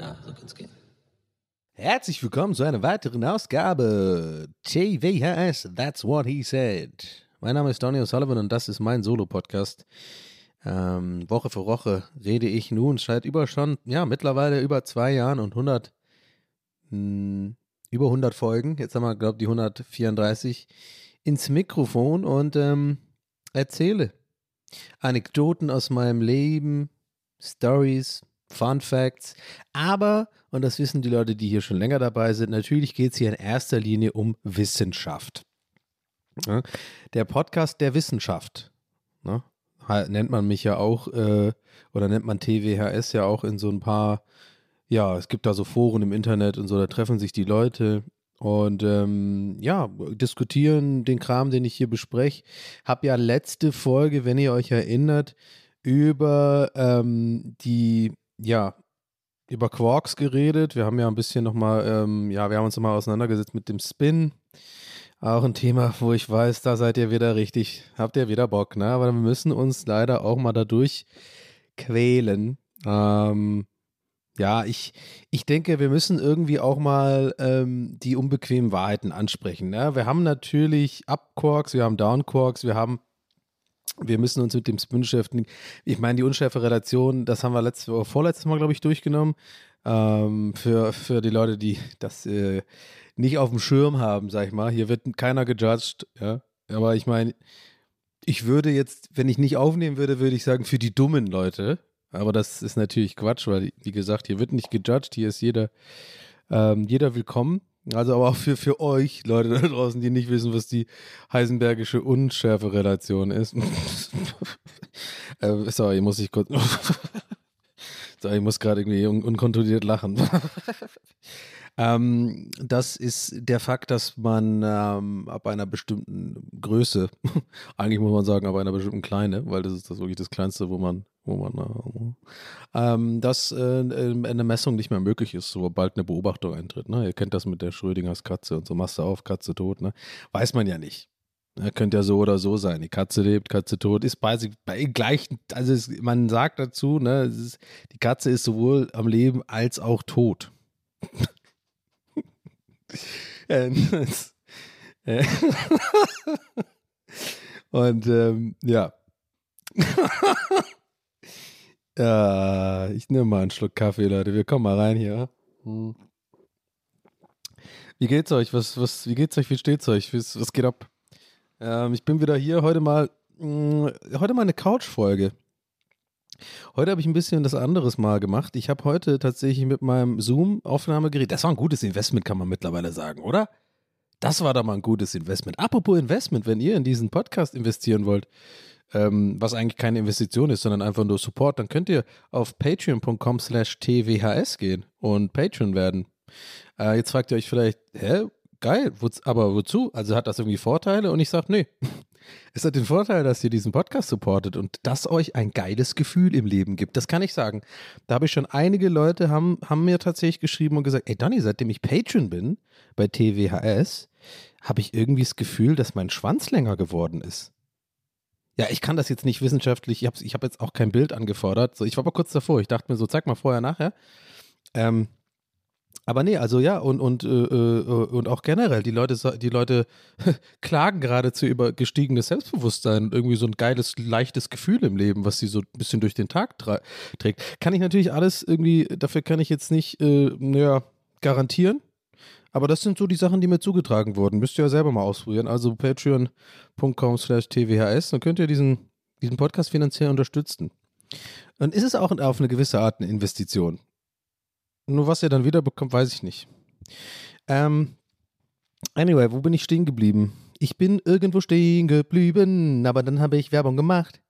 Ja, so kann's gehen. Herzlich willkommen zu einer weiteren Ausgabe TWHS That's What He Said. Mein Name ist Donny O'Sullivan und das ist mein Solo-Podcast. Ähm, Woche für Woche rede ich nun seit über schon, ja, mittlerweile über zwei Jahren und 100, mh, über 100 Folgen. Jetzt haben wir, glaube ich, die 134 ins Mikrofon und ähm, erzähle Anekdoten aus meinem Leben, Stories, Fun Facts. Aber, und das wissen die Leute, die hier schon länger dabei sind, natürlich geht es hier in erster Linie um Wissenschaft. Ja, der Podcast der Wissenschaft. Ne? Nennt man mich ja auch, äh, oder nennt man TWHS ja auch in so ein paar, ja, es gibt da so Foren im Internet und so, da treffen sich die Leute und ähm, ja, diskutieren den Kram, den ich hier bespreche. Hab ja letzte Folge, wenn ihr euch erinnert, über ähm, die, ja, über Quarks geredet. Wir haben ja ein bisschen nochmal, ähm, ja, wir haben uns nochmal auseinandergesetzt mit dem Spin. Auch ein Thema, wo ich weiß, da seid ihr wieder richtig, habt ihr wieder Bock, ne? Aber wir müssen uns leider auch mal dadurch quälen. Ähm, ja, ich, ich denke, wir müssen irgendwie auch mal ähm, die unbequemen Wahrheiten ansprechen. Ne? Wir haben natürlich Up-Quarks, wir haben Down-Quarks, wir haben wir müssen uns mit dem Spin beschäftigen. Ich meine, die unschärfe Relation, das haben wir letztes vorletztes Mal, glaube ich, durchgenommen. Ähm, für, für die Leute, die das äh, nicht auf dem Schirm haben, sag ich mal. Hier wird keiner gejudged, ja. Aber ich meine, ich würde jetzt, wenn ich nicht aufnehmen würde, würde ich sagen, für die dummen Leute. Aber das ist natürlich Quatsch, weil, wie gesagt, hier wird nicht gejudged, hier ist jeder, ähm, jeder willkommen. Also aber auch für, für euch, Leute da draußen, die nicht wissen, was die heisenbergische Unschärfe-Relation ist. äh, sorry, muss ich kurz. sorry, ich muss gerade irgendwie un unkontrolliert lachen. ähm, das ist der Fakt, dass man ähm, ab einer bestimmten Größe, eigentlich muss man sagen, ab einer bestimmten Kleine, weil das ist das wirklich das Kleinste, wo man, ähm, dass äh, eine Messung nicht mehr möglich ist, sobald eine Beobachtung eintritt. Ne? Ihr kennt das mit der Schrödingers Katze und so, machst du auf, Katze tot, ne? Weiß man ja nicht. Ja, könnte ja so oder so sein. Die Katze lebt, Katze tot, ist bei, bei gleichen, also es, man sagt dazu, ne, ist, die Katze ist sowohl am Leben als auch tot. Äh, äh, Und ähm, ja. ja. Ich nehme mal einen Schluck Kaffee, Leute. Wir kommen mal rein hier. Hm. Wie geht's euch? Was, was, wie geht's euch? Wie steht's euch? Was, was geht ab? Ähm, ich bin wieder hier. Heute mal, mh, heute mal eine Couch-Folge. Heute habe ich ein bisschen das anderes mal gemacht. Ich habe heute tatsächlich mit meinem Zoom-Aufnahmegerät, das war ein gutes Investment, kann man mittlerweile sagen, oder? Das war da mal ein gutes Investment. Apropos Investment, wenn ihr in diesen Podcast investieren wollt, ähm, was eigentlich keine Investition ist, sondern einfach nur Support, dann könnt ihr auf patreon.com slash twhs gehen und Patreon werden. Äh, jetzt fragt ihr euch vielleicht, hä, geil, woz, aber wozu? Also hat das irgendwie Vorteile? Und ich sage, nee. Es hat den Vorteil, dass ihr diesen Podcast supportet und das euch ein geiles Gefühl im Leben gibt. Das kann ich sagen. Da habe ich schon einige Leute haben, haben mir tatsächlich geschrieben und gesagt, ey Donny, seitdem ich Patreon bin bei TWHS, habe ich irgendwie das Gefühl, dass mein Schwanz länger geworden ist. Ja, ich kann das jetzt nicht wissenschaftlich, ich habe ich hab jetzt auch kein Bild angefordert. So, ich war aber kurz davor, ich dachte mir so, zeig mal vorher, nachher. Ähm, Aber nee, also ja, und, und, äh, äh, und auch generell, die Leute, die Leute klagen geradezu über gestiegenes Selbstbewusstsein und irgendwie so ein geiles, leichtes Gefühl im Leben, was sie so ein bisschen durch den Tag trägt. Kann ich natürlich alles irgendwie, dafür kann ich jetzt nicht, äh, naja, garantieren. Aber das sind so die Sachen, die mir zugetragen wurden. Müsst ihr ja selber mal ausprobieren. Also patreon.com slash tvhs, dann könnt ihr diesen, diesen Podcast finanziell unterstützen. Und ist es auch auf eine gewisse Art eine Investition. Nur was ihr dann wieder bekommt, weiß ich nicht. Ähm, anyway, wo bin ich stehen geblieben? Ich bin irgendwo stehen geblieben, aber dann habe ich Werbung gemacht.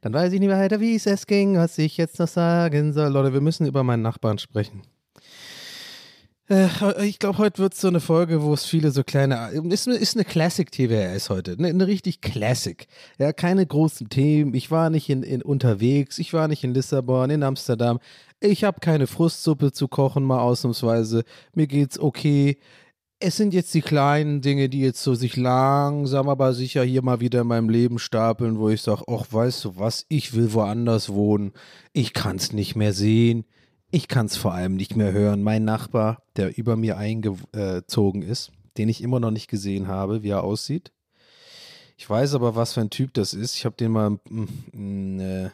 Dann weiß ich nicht mehr weiter, wie es es ging, was ich jetzt noch sagen soll. Leute, wir müssen über meinen Nachbarn sprechen. Äh, ich glaube, heute wird es so eine Folge, wo es viele so kleine. Ist, ist eine Classic TWRS heute. Eine, eine richtig Classic. Ja, keine großen Themen. Ich war nicht in, in unterwegs. Ich war nicht in Lissabon, in Amsterdam. Ich habe keine Frustsuppe zu kochen, mal ausnahmsweise. Mir geht's okay. Es sind jetzt die kleinen Dinge, die jetzt so sich langsam aber sicher hier mal wieder in meinem Leben stapeln, wo ich sage, ach, weißt du was, ich will woanders wohnen. Ich kann's nicht mehr sehen. Ich kann es vor allem nicht mehr hören. Mein Nachbar, der über mir eingezogen ist, den ich immer noch nicht gesehen habe, wie er aussieht. Ich weiß aber, was für ein Typ das ist. Ich habe den mal, mm, äh,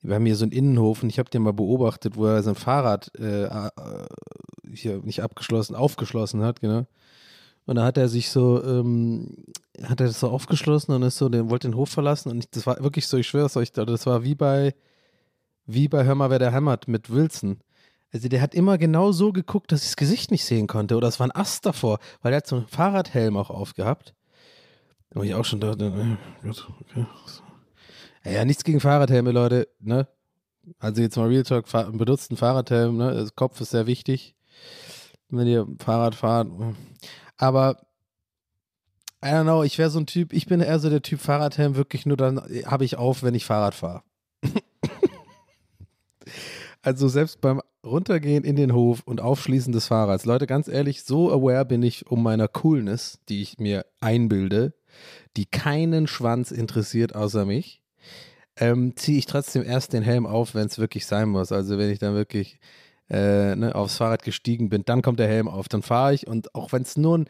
wir haben hier so einen Innenhof und ich habe den mal beobachtet, wo er sein Fahrrad äh, äh, hier nicht abgeschlossen, aufgeschlossen hat, genau. Und da hat er sich so, ähm, hat er das so aufgeschlossen und ist so, der wollte den Hof verlassen und ich, das war wirklich so, ich schwöre es euch, das war wie bei, wie bei Hör mal, wer der hämmert mit Wilson. Also der hat immer genau so geguckt, dass ich das Gesicht nicht sehen konnte. Oder es war ein Ast davor, weil er hat so einen Fahrradhelm auch aufgehabt. Wo ich auch schon dachte, äh, gut, okay. Ja, nichts gegen Fahrradhelme, Leute, ne? Also jetzt mal Real Talk, fahr- einen Fahrradhelm, ne? Das Kopf ist sehr wichtig, wenn ihr Fahrrad fahrt. Aber I don't know, ich wäre so ein Typ, ich bin eher so der Typ Fahrradhelm, wirklich nur dann habe ich auf, wenn ich Fahrrad fahre. Also selbst beim Runtergehen in den Hof und Aufschließen des Fahrrads. Leute, ganz ehrlich, so aware bin ich um meiner Coolness, die ich mir einbilde, die keinen Schwanz interessiert außer mich, ähm, ziehe ich trotzdem erst den Helm auf, wenn es wirklich sein muss. Also wenn ich dann wirklich äh, ne, aufs Fahrrad gestiegen bin, dann kommt der Helm auf, dann fahre ich und auch wenn es nur,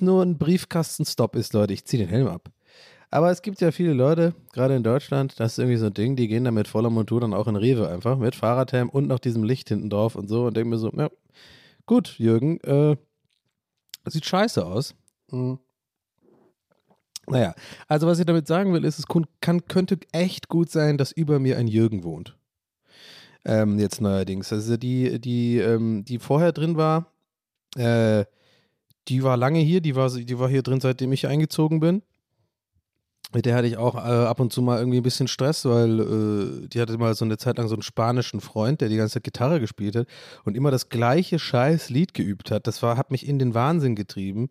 nur ein Briefkastenstopp ist, Leute, ich ziehe den Helm ab. Aber es gibt ja viele Leute, gerade in Deutschland, das ist irgendwie so ein Ding, die gehen da mit voller Montur dann auch in Rewe einfach mit Fahrradhelm und noch diesem Licht hinten drauf und so und denken mir so, ja, gut, Jürgen, äh, sieht scheiße aus. Mhm. Naja, also was ich damit sagen will, ist, es kann, könnte echt gut sein, dass über mir ein Jürgen wohnt. Ähm, jetzt neuerdings. Also die, die, ähm, die vorher drin war, äh, die war lange hier, die war, die war hier drin, seitdem ich eingezogen bin. Mit der hatte ich auch äh, ab und zu mal irgendwie ein bisschen Stress, weil äh, die hatte mal so eine Zeit lang so einen spanischen Freund, der die ganze Zeit Gitarre gespielt hat und immer das gleiche scheiß Lied geübt hat. Das war, hat mich in den Wahnsinn getrieben.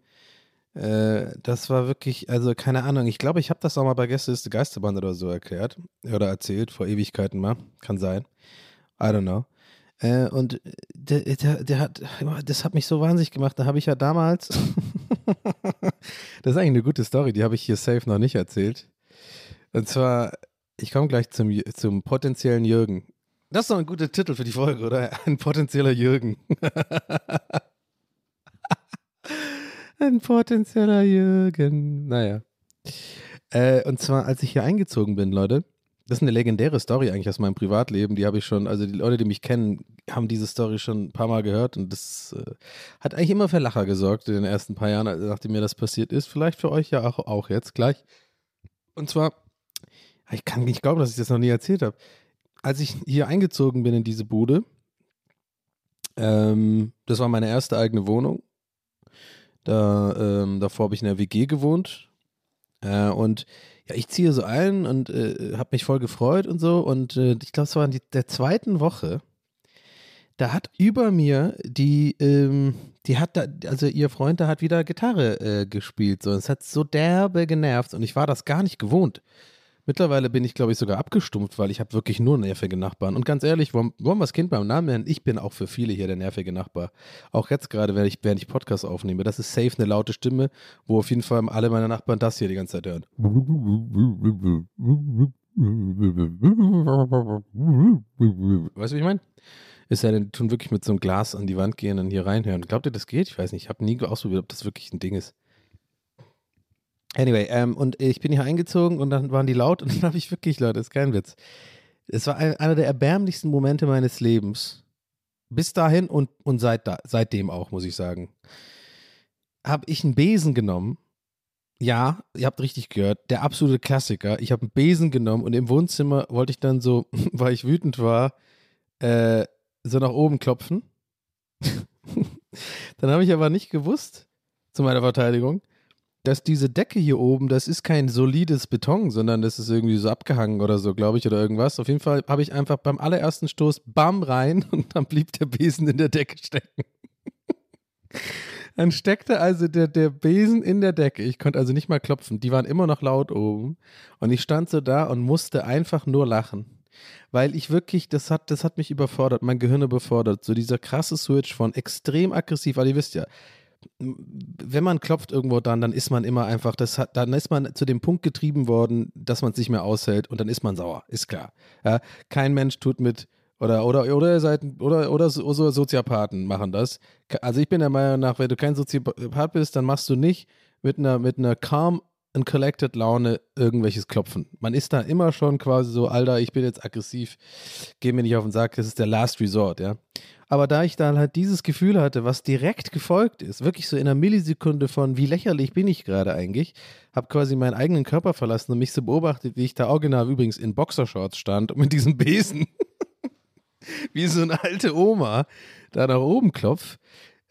Äh, das war wirklich, also keine Ahnung, ich glaube, ich habe das auch mal bei Gästeliste Geisterband oder so erklärt oder erzählt, vor Ewigkeiten mal, kann sein. I don't know. Äh, und der, der, der hat, das hat mich so wahnsinnig gemacht. Da habe ich ja damals, das ist eigentlich eine gute Story, die habe ich hier safe noch nicht erzählt. Und zwar, ich komme gleich zum, zum potenziellen Jürgen. Das ist doch ein guter Titel für die Folge, oder? Ein potenzieller Jürgen. ein potenzieller Jürgen. Naja. Äh, und zwar, als ich hier eingezogen bin, Leute, das ist eine legendäre Story eigentlich aus meinem Privatleben. Die habe ich schon, also die Leute, die mich kennen, haben diese Story schon ein paar Mal gehört und das äh, hat eigentlich immer für Lacher gesorgt in den ersten paar Jahren, nachdem mir das passiert ist. Vielleicht für euch ja auch, auch jetzt gleich. Und zwar, ich kann nicht glauben, dass ich das noch nie erzählt habe. Als ich hier eingezogen bin in diese Bude, ähm, das war meine erste eigene Wohnung. Da, ähm, davor habe ich in der WG gewohnt. Äh, und ja, ich ziehe so ein und äh, habe mich voll gefreut und so. Und äh, ich glaube, es war in die, der zweiten Woche. Da hat über mir die, ähm, die hat da, also ihr Freund, da hat wieder Gitarre äh, gespielt. So. Es hat so derbe genervt und ich war das gar nicht gewohnt. Mittlerweile bin ich, glaube ich, sogar abgestumpft, weil ich habe wirklich nur nervige Nachbarn. Und ganz ehrlich, wollen, wollen wir das Kind beim Namen nennen? Ich bin auch für viele hier der nervige Nachbar. Auch jetzt gerade, während ich, während ich Podcast aufnehme. Das ist safe eine laute Stimme, wo auf jeden Fall alle meine Nachbarn das hier die ganze Zeit hören. Weißt du, wie ich meine? Es sei denn, tun wirklich mit so einem Glas an die Wand gehen und hier reinhören. Glaubt ihr, das geht? Ich weiß nicht. Ich habe nie ausprobiert, ob das wirklich ein Ding ist. Anyway, ähm, und ich bin hier eingezogen und dann waren die laut und dann habe ich wirklich, Leute, ist kein Witz. Es war ein, einer der erbärmlichsten Momente meines Lebens. Bis dahin und, und seit da, seitdem auch, muss ich sagen. Habe ich einen Besen genommen. Ja, ihr habt richtig gehört, der absolute Klassiker. Ich habe einen Besen genommen und im Wohnzimmer wollte ich dann so, weil ich wütend war, äh, so nach oben klopfen. dann habe ich aber nicht gewusst, zu meiner Verteidigung, dass diese Decke hier oben, das ist kein solides Beton, sondern das ist irgendwie so abgehangen oder so, glaube ich, oder irgendwas. Auf jeden Fall habe ich einfach beim allerersten Stoß bam rein und dann blieb der Besen in der Decke stecken. Dann steckte also der, der Besen in der Decke. Ich konnte also nicht mal klopfen. Die waren immer noch laut oben. Und ich stand so da und musste einfach nur lachen. Weil ich wirklich, das hat, das hat mich überfordert, mein Gehirn überfordert. So dieser krasse Switch von extrem aggressiv, weil ihr wisst ja, wenn man klopft irgendwo dann, dann ist man immer einfach, das hat, dann ist man zu dem Punkt getrieben worden, dass man es nicht mehr aushält und dann ist man sauer, ist klar. Ja, kein Mensch tut mit, oder, oder, oder seid, oder, oder so so Soziopathen machen das. Also ich bin der Meinung nach, wenn du kein Soziopath bist, dann machst du nicht mit einer, mit einer calm and collected Laune irgendwelches Klopfen. Man ist da immer schon quasi so, Alter, ich bin jetzt aggressiv, geh mir nicht auf den Sack, das ist der Last Resort, ja. Aber da ich dann halt dieses Gefühl hatte, was direkt gefolgt ist, wirklich so in einer Millisekunde von, wie lächerlich bin ich gerade eigentlich, habe quasi meinen eigenen Körper verlassen und mich so beobachtet, wie ich da original übrigens in Boxershorts stand und mit diesem Besen, wie so eine alte Oma, da nach oben klopf.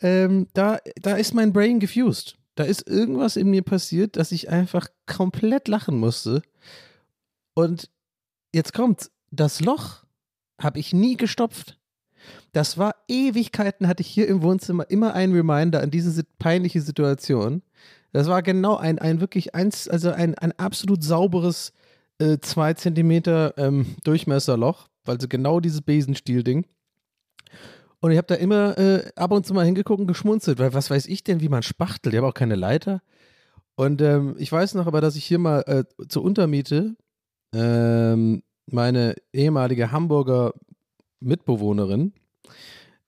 Ähm, da, da ist mein Brain gefused. Da ist irgendwas in mir passiert, dass ich einfach komplett lachen musste. Und jetzt kommt, das Loch habe ich nie gestopft. Das war Ewigkeiten, hatte ich hier im Wohnzimmer immer ein Reminder an diese peinliche Situation. Das war genau ein, ein wirklich eins, also ein, ein absolut sauberes äh, zwei Zentimeter ähm, Durchmesserloch, also genau dieses Besenstiel-Ding. Und ich habe da immer äh, ab und zu mal hingeguckt und geschmunzelt, weil was weiß ich denn, wie man spachtelt? Ich habe auch keine Leiter. Und ähm, ich weiß noch aber, dass ich hier mal äh, zur Untermiete ähm, meine ehemalige Hamburger Mitbewohnerin,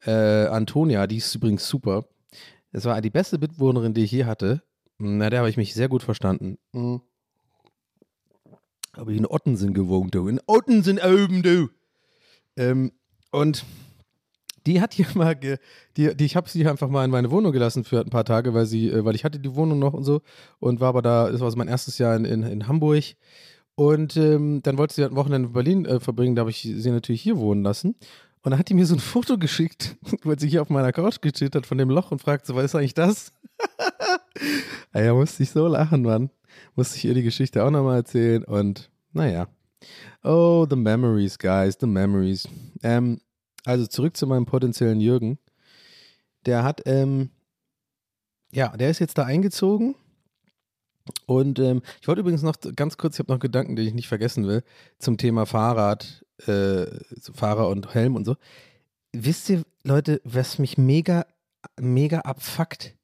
äh, Antonia, die ist übrigens super. Das war die beste Mitbewohnerin, die ich hier hatte. Na, der habe ich mich sehr gut verstanden. Mhm. Habe ich in Ottensen gewohnt, du. In Ottensen oben, du. Ähm, und die hat hier mal, ge, die, die, ich habe sie einfach mal in meine Wohnung gelassen für ein paar Tage, weil sie, äh, weil ich hatte die Wohnung noch und so und war aber da, das war so mein erstes Jahr in, in, in Hamburg und ähm, dann wollte sie halt ein Wochenende in Berlin äh, verbringen, da habe ich sie natürlich hier wohnen lassen und dann hat die mir so ein Foto geschickt, weil sie hier auf meiner Couch gechillt hat von dem Loch und fragte so, was ist eigentlich das? ja, musste ich so lachen, Mann. Musste ich ihr die Geschichte auch nochmal erzählen und naja. Oh, the memories, guys, the memories. Ähm, also zurück zu meinem potenziellen Jürgen. Der hat, ähm, ja, der ist jetzt da eingezogen. Und ähm, ich wollte übrigens noch ganz kurz, ich habe noch Gedanken, die ich nicht vergessen will, zum Thema Fahrrad, äh, Fahrer und Helm und so. Wisst ihr, Leute, was mich mega, mega abfuckt?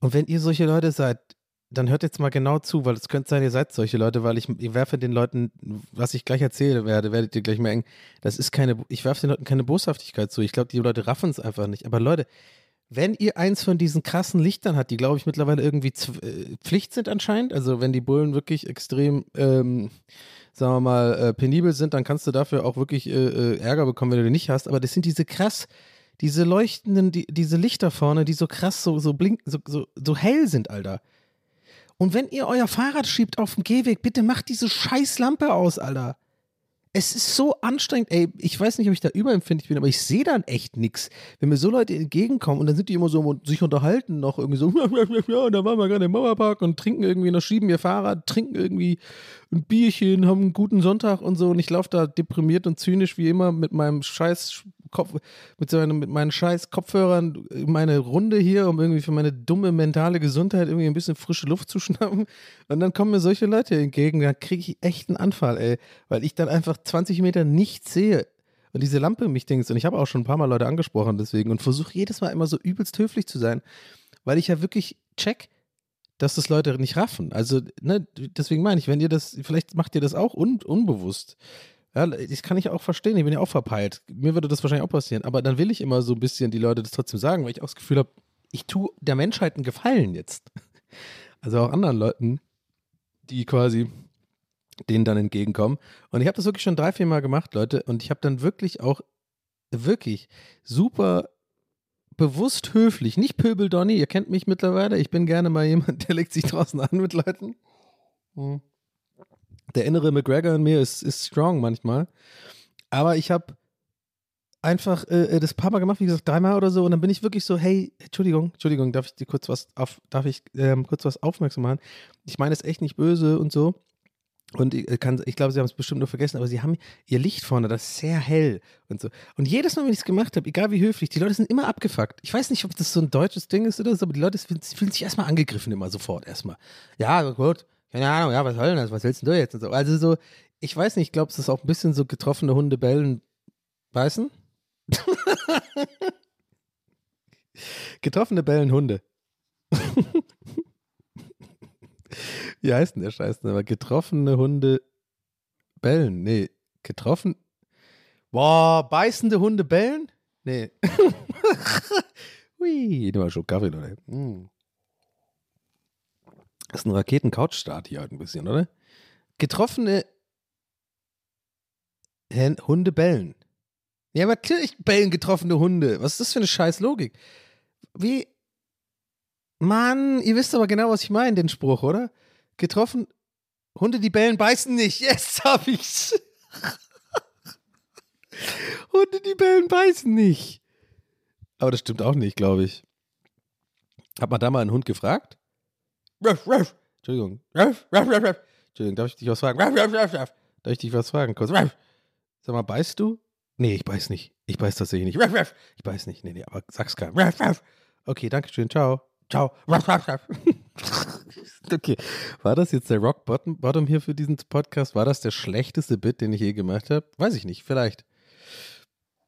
Und wenn ihr solche Leute seid, dann hört jetzt mal genau zu, weil es könnte sein, ihr seid solche Leute, weil ich, ich werfe den Leuten, was ich gleich erzählen werde, werdet ihr gleich merken, das ist keine, ich werfe den Leuten keine Boshaftigkeit zu. Ich glaube, die Leute raffen es einfach nicht. Aber Leute, wenn ihr eins von diesen krassen Lichtern habt, die glaube ich mittlerweile irgendwie äh, Pflicht sind anscheinend, also wenn die Bullen wirklich extrem, ähm, sagen wir mal, äh, penibel sind, dann kannst du dafür auch wirklich äh, äh, Ärger bekommen, wenn du den nicht hast. Aber das sind diese krass, diese leuchtenden, die, diese Lichter vorne, die so krass, so, so blinken, so, so, so hell sind, Alter. Und wenn ihr euer Fahrrad schiebt auf dem Gehweg, bitte macht diese scheiß Lampe aus, Alter. Es ist so anstrengend, ey, ich weiß nicht, ob ich da überempfindlich bin, aber ich sehe dann echt nichts. Wenn mir so Leute entgegenkommen und dann sind die immer so und sich unterhalten noch irgendwie so, und da waren wir gerade im Mauerpark und trinken irgendwie, noch schieben ihr Fahrrad, trinken irgendwie ein Bierchen, haben einen guten Sonntag und so und ich laufe da deprimiert und zynisch wie immer mit meinem scheiß Kopf, mit, so einem, mit meinen scheiß Kopfhörern meine Runde hier, um irgendwie für meine dumme mentale Gesundheit irgendwie ein bisschen frische Luft zu schnappen. Und dann kommen mir solche Leute entgegen, da kriege ich echt einen Anfall, ey, weil ich dann einfach 20 Meter nichts sehe. Und diese Lampe mich denkst, und ich habe auch schon ein paar Mal Leute angesprochen deswegen und versuche jedes Mal immer so übelst höflich zu sein, weil ich ja wirklich check, dass das Leute nicht raffen. Also, ne, deswegen meine ich, wenn ihr das, vielleicht macht ihr das auch un, unbewusst. Ja, das kann ich auch verstehen. Ich bin ja auch verpeilt. Mir würde das wahrscheinlich auch passieren. Aber dann will ich immer so ein bisschen die Leute das trotzdem sagen, weil ich auch das Gefühl habe, ich tue der Menschheit einen Gefallen jetzt. Also auch anderen Leuten, die quasi denen dann entgegenkommen. Und ich habe das wirklich schon drei, vier Mal gemacht, Leute. Und ich habe dann wirklich auch, wirklich super bewusst höflich, nicht Pöbel Donny, ihr kennt mich mittlerweile. Ich bin gerne mal jemand, der legt sich draußen an mit Leuten. Hm. Der innere McGregor in mir ist, ist strong manchmal. Aber ich habe einfach äh, das paar Mal gemacht, wie gesagt, dreimal oder so. Und dann bin ich wirklich so, hey, Entschuldigung, Entschuldigung, darf ich dir kurz was auf, darf ich ähm, kurz was aufmerksam machen? Ich meine es echt nicht böse und so. Und ich, äh, ich glaube, sie haben es bestimmt nur vergessen, aber sie haben ihr Licht vorne, das ist sehr hell und so. Und jedes Mal, wenn ich es gemacht habe, egal wie höflich, die Leute sind immer abgefuckt. Ich weiß nicht, ob das so ein deutsches Ding ist oder so, aber die Leute fühlen sich erstmal angegriffen, immer sofort erstmal. Ja, gut, keine Ahnung, ja, was soll denn das, was willst denn du jetzt und so. Also so, ich weiß nicht, ich glaube, es ist auch ein bisschen so getroffene Hunde bellen, beißen. Getroffene bellen Hunde. Wie heißt denn der Scheiß denn? Aber getroffene Hunde bellen. Nee, getroffen. Boah, beißende Hunde bellen? Nee. Hui, nimm mal schon Kaffee, Leute. Mm. Das ist ein Raketen-Couch-Start hier halt ein bisschen, oder? Getroffene Hunde bellen. Ja, aber natürlich bellen getroffene Hunde. Was ist das für eine scheiß Logik? Wie? Mann, ihr wisst aber genau, was ich meine, den Spruch, oder? Getroffen. Hunde, die bellen, beißen nicht. Yes, hab ich's. Hunde, die bellen, beißen nicht. Aber das stimmt auch nicht, glaube ich. Hat man da mal einen Hund gefragt? Ruff, ruff. Entschuldigung. Ruff, ruff, ruff, ruff. Entschuldigung, darf ich dich was fragen? Ruff, ruff, ruff, ruff. Darf ich dich was fragen? Kurz. Ruff. Sag mal, beißt du? Nee, ich beiß nicht. Ich beiß tatsächlich nicht. Ruff, ruff. Ich beiß nicht. Nee, nee, aber sag's keinem. Ruff, ruff. Okay, danke schön. Ciao. Ciao. Ruff, ruff, ruff. okay. War das jetzt der Rock Bottom, Bottom hier für diesen Podcast? War das der schlechteste Bit, den ich je gemacht habe? Weiß ich nicht. Vielleicht.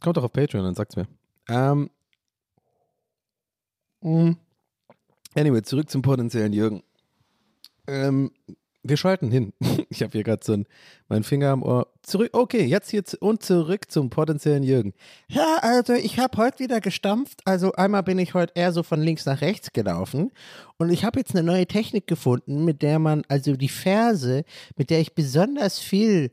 Kommt doch auf Patreon, dann sagt's mir. Ähm. mm. Anyway, zurück zum potenziellen Jürgen. Ähm, wir schalten hin. Ich habe hier gerade so ein, meinen Finger am Ohr. Zurück, okay, jetzt hier und zurück zum potenziellen Jürgen. Ja, also ich habe heute wieder gestampft. Also einmal bin ich heute eher so von links nach rechts gelaufen. Und ich habe jetzt eine neue Technik gefunden, mit der man, also die Ferse, mit der ich besonders viel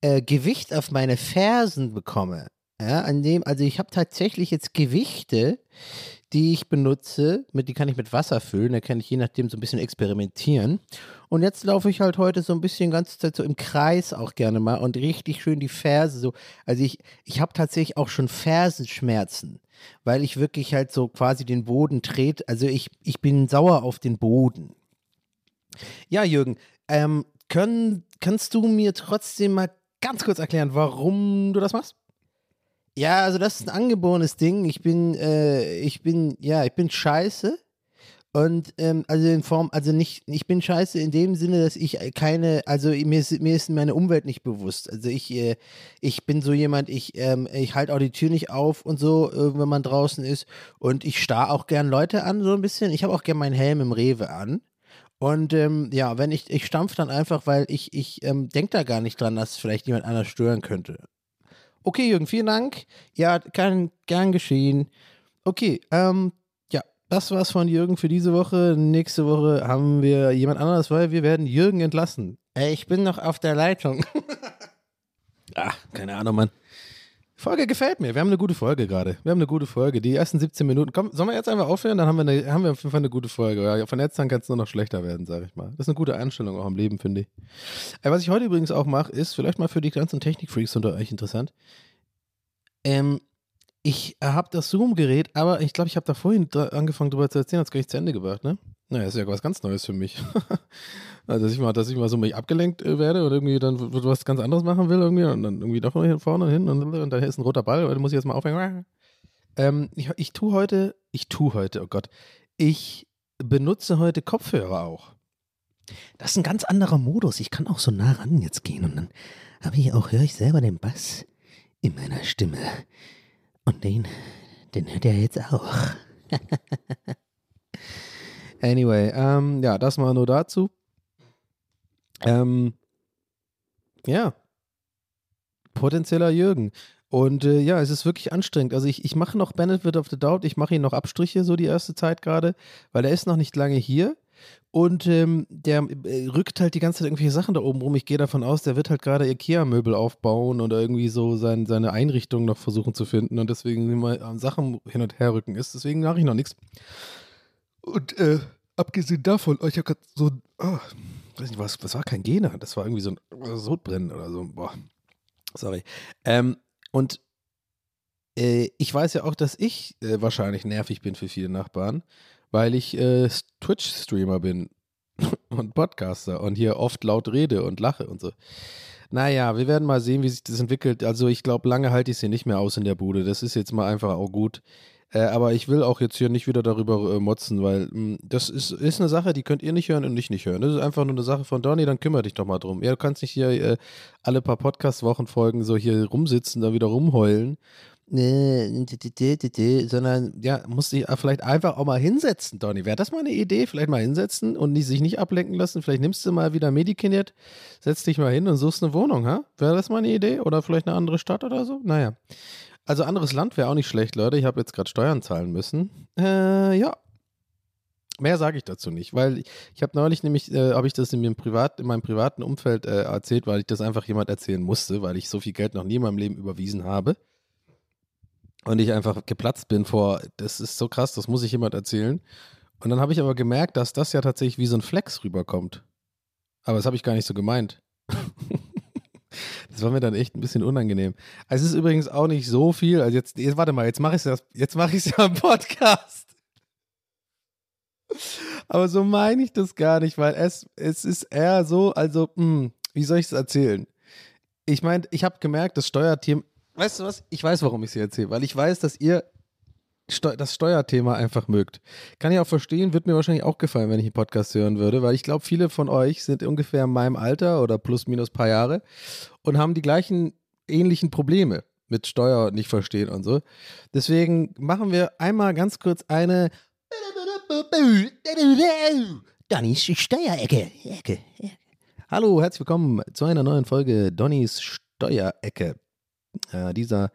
äh, Gewicht auf meine Fersen bekomme. Ja, an dem, also ich habe tatsächlich jetzt Gewichte, die ich benutze, mit, die kann ich mit Wasser füllen, da kann ich je nachdem so ein bisschen experimentieren. Und jetzt laufe ich halt heute so ein bisschen ganze Zeit so im Kreis auch gerne mal und richtig schön die Ferse so. Also ich, ich habe tatsächlich auch schon Fersenschmerzen, weil ich wirklich halt so quasi den Boden trete. Also ich, ich bin sauer auf den Boden. Ja, Jürgen, ähm, können, kannst du mir trotzdem mal ganz kurz erklären, warum du das machst? Ja, also das ist ein angeborenes Ding. Ich bin, äh, ich bin, ja, ich bin scheiße. Und ähm, also in Form, also nicht, ich bin scheiße in dem Sinne, dass ich keine, also mir ist, mir ist meine Umwelt nicht bewusst. Also ich, äh, ich bin so jemand, ich, ähm, ich halte auch die Tür nicht auf und so, äh, wenn man draußen ist. Und ich starr auch gern Leute an, so ein bisschen. Ich habe auch gern meinen Helm im Rewe an. Und ähm, ja, wenn ich, ich stampf dann einfach, weil ich, ich ähm, denke da gar nicht dran, dass vielleicht jemand anders stören könnte. Okay, Jürgen, vielen Dank. Ja, kann gern geschehen. Okay, ähm, ja, das war's von Jürgen für diese Woche. Nächste Woche haben wir jemand anderes, weil wir werden Jürgen entlassen. Ey, ich bin noch auf der Leitung. ah, keine Ahnung, Mann. Folge gefällt mir. Wir haben eine gute Folge gerade. Wir haben eine gute Folge. Die ersten 17 Minuten. Komm, sollen wir jetzt einfach aufhören? Dann haben wir, eine, haben wir auf jeden Fall eine gute Folge. Ja, von jetzt an kann es nur noch schlechter werden, sage ich mal. Das ist eine gute Einstellung auch am Leben, finde ich. Äh, was ich heute übrigens auch mache, ist vielleicht mal für die ganzen Technikfreaks unter euch interessant. Ähm, ich habe das Zoom-Gerät, aber ich glaube, ich habe da vorhin angefangen drüber zu erzählen, hat es gar nicht zu Ende gebracht, ne? Naja, ist ja was ganz Neues für mich. also, dass ich mal, dass ich mal so mich abgelenkt äh, werde und irgendwie dann was ganz anderes machen will irgendwie und dann irgendwie doch hier vorne hin und, und da ist ein roter Ball, da muss ich jetzt mal aufhängen. Ähm, ich, ich tue heute, ich tue heute, oh Gott, ich benutze heute Kopfhörer auch. Das ist ein ganz anderer Modus. Ich kann auch so nah ran jetzt gehen und dann habe ich auch, höre ich selber den Bass in meiner Stimme. Und den, den hört er jetzt auch. anyway, ähm, ja, das mal nur dazu. Ähm, ja. potenzieller Jürgen. Und äh, ja, es ist wirklich anstrengend. Also ich, ich mache noch Benefit of the Doubt, ich mache ihn noch Abstriche so die erste Zeit gerade, weil er ist noch nicht lange hier. Und ähm, der äh, rückt halt die ganze Zeit irgendwelche Sachen da oben rum. Ich gehe davon aus, der wird halt gerade Ikea-Möbel aufbauen oder irgendwie so sein, seine Einrichtung noch versuchen zu finden und deswegen immer Sachen hin und her rücken ist. Deswegen mache ich noch nichts. Und äh, abgesehen davon, oh, ich habe gerade so, oh, weiß nicht, was, was war kein Gena? Das war irgendwie so ein Sodbrennen oder so. Boah, sorry. Ähm, und äh, ich weiß ja auch, dass ich äh, wahrscheinlich nervig bin für viele Nachbarn, weil ich äh, Twitch-Streamer bin und Podcaster und hier oft laut rede und lache und so. Naja, wir werden mal sehen, wie sich das entwickelt. Also ich glaube, lange halte ich sie nicht mehr aus in der Bude. Das ist jetzt mal einfach auch gut. Äh, aber ich will auch jetzt hier nicht wieder darüber äh, motzen, weil mh, das ist, ist eine Sache, die könnt ihr nicht hören und ich nicht hören. Das ist einfach nur eine Sache von Donny, dann kümmere dich doch mal drum. Ja, du kannst nicht hier äh, alle paar Podcast-Wochenfolgen so hier rumsitzen, da wieder rumheulen. Nee, sondern ja, musst dich vielleicht einfach auch mal hinsetzen, Donny. Wäre das mal eine Idee? Vielleicht mal hinsetzen und nicht, sich nicht ablenken lassen. Vielleicht nimmst du mal wieder Medikinet, setzt dich mal hin und suchst eine Wohnung, ha? Wäre das mal eine Idee? Oder vielleicht eine andere Stadt oder so? Naja. Also anderes Land wäre auch nicht schlecht, Leute. Ich habe jetzt gerade Steuern zahlen müssen. Äh, ja. Mehr sage ich dazu nicht, weil ich, ich habe neulich nämlich, äh, habe ich das in, meinem Privat, in meinem privaten Umfeld äh, erzählt, weil ich das einfach jemand erzählen musste, weil ich so viel Geld noch nie in meinem Leben überwiesen habe. Und ich einfach geplatzt bin vor, das ist so krass, das muss ich jemand erzählen. Und dann habe ich aber gemerkt, dass das ja tatsächlich wie so ein Flex rüberkommt. Aber das habe ich gar nicht so gemeint. Das war mir dann echt ein bisschen unangenehm. Es ist übrigens auch nicht so viel. Also jetzt, jetzt warte mal, jetzt mache ich es jetzt mache ich es ja im Podcast. Aber so meine ich das gar nicht, weil es, es ist eher so, also, mh, wie soll ich es erzählen? Ich meine, ich habe gemerkt, das Steuerteam, weißt du was? Ich weiß, warum ich es erzähle, weil ich weiß, dass ihr das Steuerthema einfach mögt. Kann ich auch verstehen, wird mir wahrscheinlich auch gefallen, wenn ich einen Podcast hören würde, weil ich glaube, viele von euch sind ungefähr in meinem Alter oder plus minus paar Jahre und haben die gleichen ähnlichen Probleme mit Steuer nicht verstehen und so. Deswegen machen wir einmal ganz kurz eine Donnys Steuerecke. Ecke. Hallo, herzlich willkommen zu einer neuen Folge Donnys Steuerecke. Äh, dieser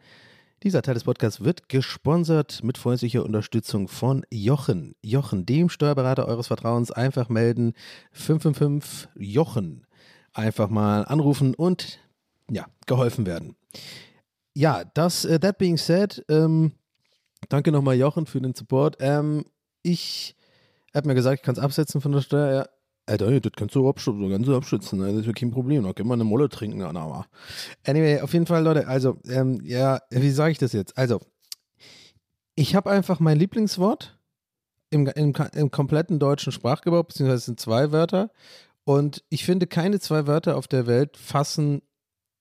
dieser Teil des Podcasts wird gesponsert mit freundlicher Unterstützung von Jochen. Jochen, dem Steuerberater eures Vertrauens, einfach melden. 555 Jochen. Einfach mal anrufen und ja, geholfen werden. Ja, das, uh, that being said, ähm, danke nochmal Jochen für den Support. Ähm, ich habe mir gesagt, ich kann es absetzen von der Steuer. Ey, Daniel, das kannst du abschützen, kannst du abschützen, ne? das ist ja kein Problem, da können wir eine Molle trinken, aber. Anyway, auf jeden Fall, Leute, also, ähm, ja, wie sage ich das jetzt? Also, ich habe einfach mein Lieblingswort im, im, im kompletten deutschen Sprachgebrauch, beziehungsweise es sind zwei Wörter, und ich finde, keine zwei Wörter auf der Welt fassen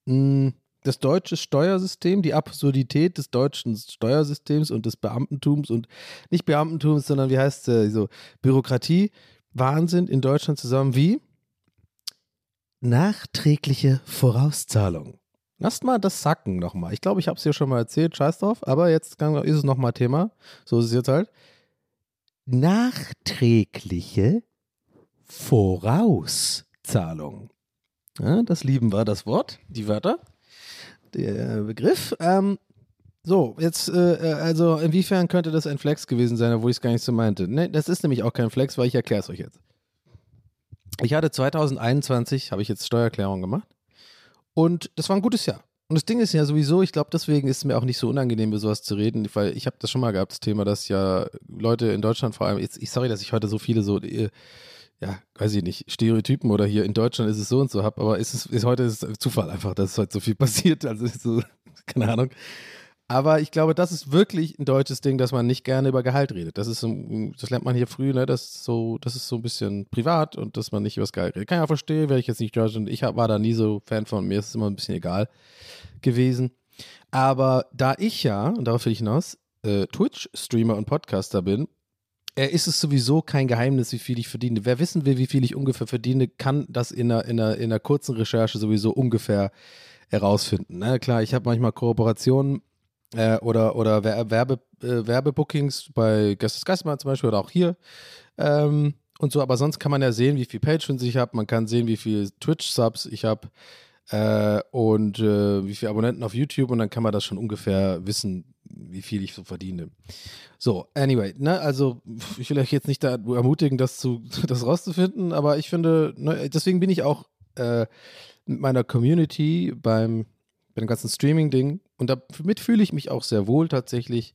mh, das deutsche Steuersystem, die Absurdität des deutschen Steuersystems und des Beamtentums und nicht Beamtentums, sondern wie heißt es, äh, so Bürokratie Wahnsinn in Deutschland zusammen wie nachträgliche Vorauszahlung. Lasst mal das sacken nochmal. Ich glaube, ich habe es hier schon mal erzählt, scheiß drauf, aber jetzt ist es nochmal Thema. So ist es jetzt halt. Nachträgliche Vorauszahlung. Ja, das lieben wir, das Wort, die Wörter, der Begriff. Ähm, so, jetzt, äh, äh, also inwiefern könnte das ein Flex gewesen sein, obwohl ich es gar nicht so meinte? Ne, das ist nämlich auch kein Flex, weil ich erkläre es euch jetzt. Ich hatte 2021, habe ich jetzt Steuererklärung gemacht und das war ein gutes Jahr. Und das Ding ist ja sowieso, ich glaube, deswegen ist es mir auch nicht so unangenehm, über sowas zu reden, weil ich habe das schon mal gehabt, das Thema, dass ja Leute in Deutschland vor allem, jetzt, ich sorry, dass ich heute so viele so, äh, ja, weiß ich nicht, Stereotypen oder hier in Deutschland ist es so und so habe, aber ist es, ist heute ist Zufall einfach, dass es heute so viel passiert, also so, keine Ahnung. Aber ich glaube, das ist wirklich ein deutsches Ding, dass man nicht gerne über Gehalt redet. Das ist das lernt man hier früh, ne? Das ist so, das ist so ein bisschen privat und dass man nicht über das Gehalt redet. Kann ich auch verstehen, wäre ich jetzt nicht Deutsch und ich war da nie so Fan von. Mir ist es immer ein bisschen egal gewesen. Aber da ich ja, und darauf will ich hinaus, äh, Twitch-Streamer und Podcaster bin, äh, ist es sowieso kein Geheimnis, wie viel ich verdiene. Wer wissen will, wie viel ich ungefähr verdiene, kann das in einer, in einer, in einer kurzen Recherche sowieso ungefähr herausfinden. Ne? Klar, ich habe manchmal Kooperationen äh, oder, oder Werbe, äh, Werbebookings bei Gestes Geistmann zum Beispiel oder auch hier. Ähm, und so, aber sonst kann man ja sehen, wie viel Patrons ich habe, man kann sehen, wie viel Twitch-Subs ich habe. äh, und äh, wie viele Abonnenten auf YouTube und dann kann man das schon ungefähr wissen, wie viel ich so verdiene. So, anyway, ne, also ich will euch jetzt nicht da ermutigen, das, zu, das rauszufinden, aber ich finde, ne, deswegen bin ich auch äh, mit meiner Community beim, beim ganzen Streaming-Ding und damit fühle ich mich auch sehr wohl tatsächlich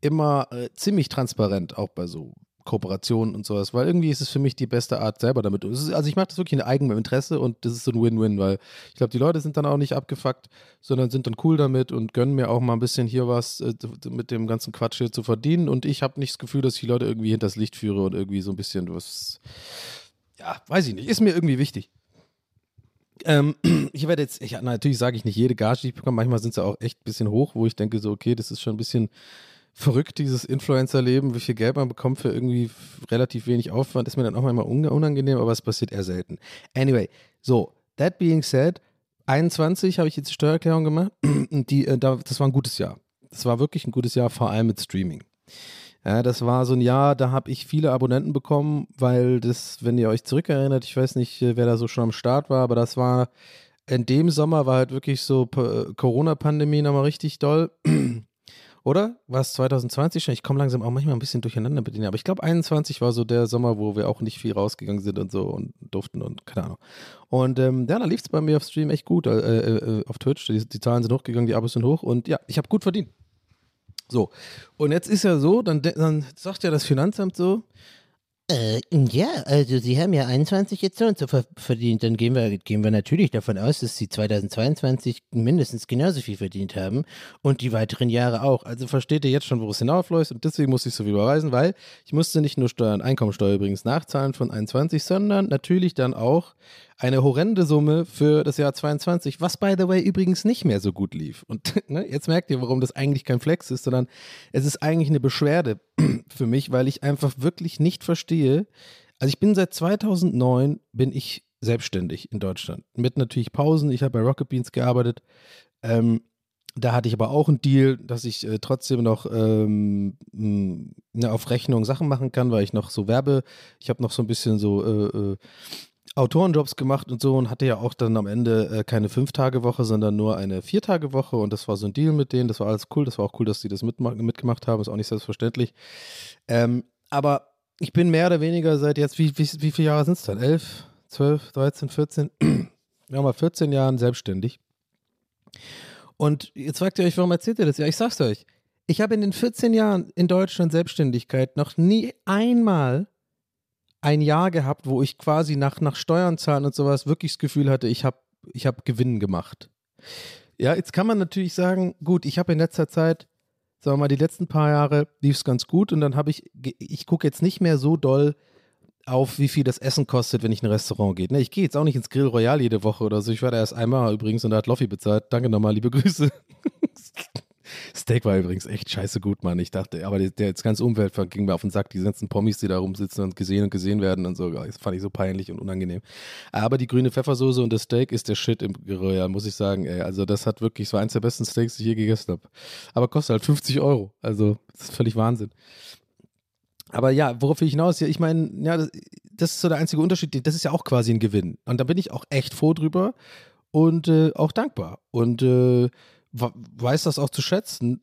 immer äh, ziemlich transparent, auch bei so Kooperationen und sowas, weil irgendwie ist es für mich die beste Art selber damit. Ist, also ich mache das wirklich in eigenem Interesse und das ist so ein Win-Win, weil ich glaube, die Leute sind dann auch nicht abgefuckt, sondern sind dann cool damit und gönnen mir auch mal ein bisschen hier was äh, mit dem ganzen Quatsch hier zu verdienen und ich habe nicht das Gefühl, dass ich die Leute irgendwie hinters Licht führe und irgendwie so ein bisschen was, ja, weiß ich nicht, ist mir irgendwie wichtig. Ähm, ich werde jetzt, ich, natürlich sage ich nicht jede Gage, die ich bekomme, manchmal sind sie auch echt ein bisschen hoch, wo ich denke so, okay, das ist schon ein bisschen verrückt, dieses Influencer-Leben, wie viel Geld man bekommt für irgendwie relativ wenig Aufwand, ist mir dann auch manchmal unangenehm, aber es passiert eher selten. Anyway, so, that being said, 21 habe ich jetzt die Steuererklärung gemacht und die, äh, das war ein gutes Jahr. Das war wirklich ein gutes Jahr, vor allem mit Streaming. Ja, das war so ein Jahr, da habe ich viele Abonnenten bekommen, weil das, wenn ihr euch zurückerinnert, ich weiß nicht, äh, wer da so schon am Start war, aber das war in dem Sommer war halt wirklich so äh, Corona-Pandemie nochmal richtig doll. Oder? War es 2020 schon? Ich komme langsam auch manchmal ein bisschen durcheinander mit denen. Aber ich glaube, 21 war so der Sommer, wo wir auch nicht viel rausgegangen sind und so und durften und keine Ahnung. Und ähm, ja, da lief es bei mir auf Stream echt gut, äh, äh, auf Twitch. Die, die, Zahlen sind hochgegangen, die Abos sind hoch und ja, ich habe gut verdient. So. Und jetzt ist ja so, dann, dann sagt ja das Finanzamt so, äh, ja, also Sie haben ja 21 jetzt so und so verdient. Dann gehen wir, gehen wir natürlich davon aus, dass Sie 2022 mindestens genauso viel verdient haben und die weiteren Jahre auch. Also versteht ihr jetzt schon, wo es hinaufläuft und deswegen muss ich so viel überweisen, weil ich musste nicht nur Steuern, Einkommensteuer übrigens nachzahlen von 21, sondern natürlich dann auch eine horrende Summe für das Jahr 22, was by the way übrigens nicht mehr so gut lief. Und ne, jetzt merkt ihr, warum das eigentlich kein Flex ist, sondern es ist eigentlich eine Beschwerde für mich, weil ich einfach wirklich nicht verstehe. Also ich bin seit 2009 bin ich selbstständig in Deutschland mit natürlich Pausen. Ich habe bei Rocket Beans gearbeitet. Ähm, da hatte ich aber auch einen Deal, dass ich äh, trotzdem noch ähm, ne, auf Rechnung Sachen machen kann, weil ich noch so Werbe, ich habe noch so ein bisschen so äh, äh, Autorenjobs gemacht und so und hatte ja auch dann am Ende äh, keine Fünf-Tage-Woche, sondern nur eine Vier-Tage-Woche und das war so ein Deal mit denen, das war alles cool, das war auch cool, dass die das mitgemacht haben, ist auch nicht selbstverständlich. Ähm, aber ich bin mehr oder weniger seit jetzt, wie, wie, wie viele Jahre sind es dann? Elf, zwölf, dreizehn, vierzehn, ja mal 14 Jahren selbstständig. Und jetzt fragt ihr euch, warum erzählt ihr das? Ja, ich sag's euch. Ich habe in den 14 Jahren in Deutschland Selbstständigkeit noch nie einmal ein Jahr gehabt, wo ich quasi nach, nach Steuern zahlen und sowas wirklich das Gefühl hatte, ich habe ich hab Gewinn gemacht. Ja, jetzt kann man natürlich sagen, gut, ich habe in letzter Zeit, sagen wir mal, die letzten paar Jahre lief es ganz gut und dann habe ich, ich gucke jetzt nicht mehr so doll auf, wie viel das Essen kostet, wenn ich in ein Restaurant gehe. Ne, ich gehe jetzt auch nicht ins Grill Royal jede Woche oder so. Ich war da erst einmal übrigens und da hat Loffi bezahlt. Danke nochmal, liebe Grüße. Steak war übrigens echt scheiße gut, Mann. Ich dachte, aber der, der das ganze Umfeld ging mir auf den Sack. Die ganzen Pommis, die da rumsitzen und gesehen und gesehen werden und so. Das fand ich so peinlich und unangenehm. Aber die grüne Pfeffersoße und das Steak ist der Shit im Royal, muss ich sagen. Ey. Also das hat wirklich, das war eins der besten Steaks, die ich je gegessen habe. Aber kostet halt 50 Euro. Also das ist völlig Wahnsinn. Aber ja, worauf will ich hinaus? Ja, ich meine, ja, das, das, ist so der einzige Unterschied. Das ist ja auch quasi ein Gewinn. Und da bin ich auch echt froh drüber und äh, auch dankbar. Und äh, weiß das auch zu schätzen,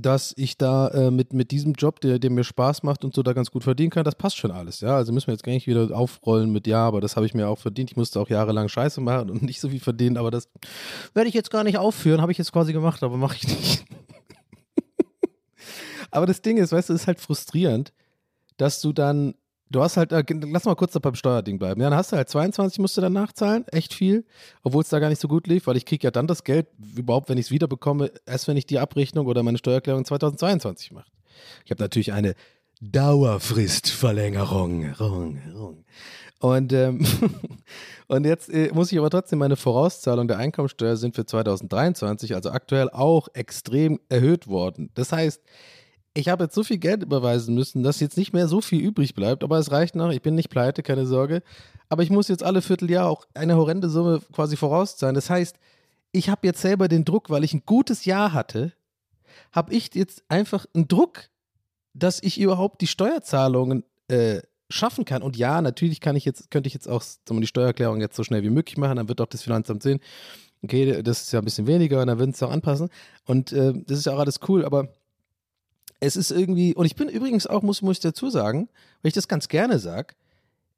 dass ich da äh, mit, mit diesem Job, der, der mir Spaß macht und so da ganz gut verdienen kann, das passt schon alles, ja. Also müssen wir jetzt gar nicht wieder aufrollen mit, ja, aber das habe ich mir auch verdient. Ich musste auch jahrelang Scheiße machen und nicht so viel verdienen, aber das werde ich jetzt gar nicht aufführen, habe ich jetzt quasi gemacht, aber mache ich nicht. aber das Ding ist, weißt du, ist halt frustrierend, dass du dann Du hast halt, äh, lass mal kurz beim Steuerding bleiben. Ja, dann hast du halt 22, musst du dann nachzahlen, echt viel, obwohl es da gar nicht so gut lief, weil ich kriege ja dann das Geld, überhaupt, wenn ich es wieder bekomme, erst wenn ich die Abrechnung oder meine Steuererklärung 2022 mache. Ich habe natürlich eine Dauerfristverlängerung. Und, ähm, und jetzt äh, muss ich aber trotzdem meine Vorauszahlung der Einkommensteuer sind für 2023, also aktuell auch extrem erhöht worden. Das heißt, ich habe jetzt so viel Geld überweisen müssen, dass jetzt nicht mehr so viel übrig bleibt, aber es reicht noch. Ich bin nicht pleite, keine Sorge. Aber ich muss jetzt alle Vierteljahr auch eine horrende Summe quasi vorauszahlen. Das heißt, ich habe jetzt selber den Druck, weil ich ein gutes Jahr hatte, habe ich jetzt einfach einen Druck, dass ich überhaupt die Steuerzahlungen äh, schaffen kann. Und ja, natürlich kann ich jetzt, könnte ich jetzt auch die Steuererklärung jetzt so schnell wie möglich machen, dann wird auch das Finanzamt sehen. okay, das ist ja ein bisschen weniger dann würden sie es auch anpassen. Und äh, das ist ja auch alles cool, aber es ist irgendwie, und ich bin übrigens auch, muss, muss ich dazu sagen, weil ich das ganz gerne sage,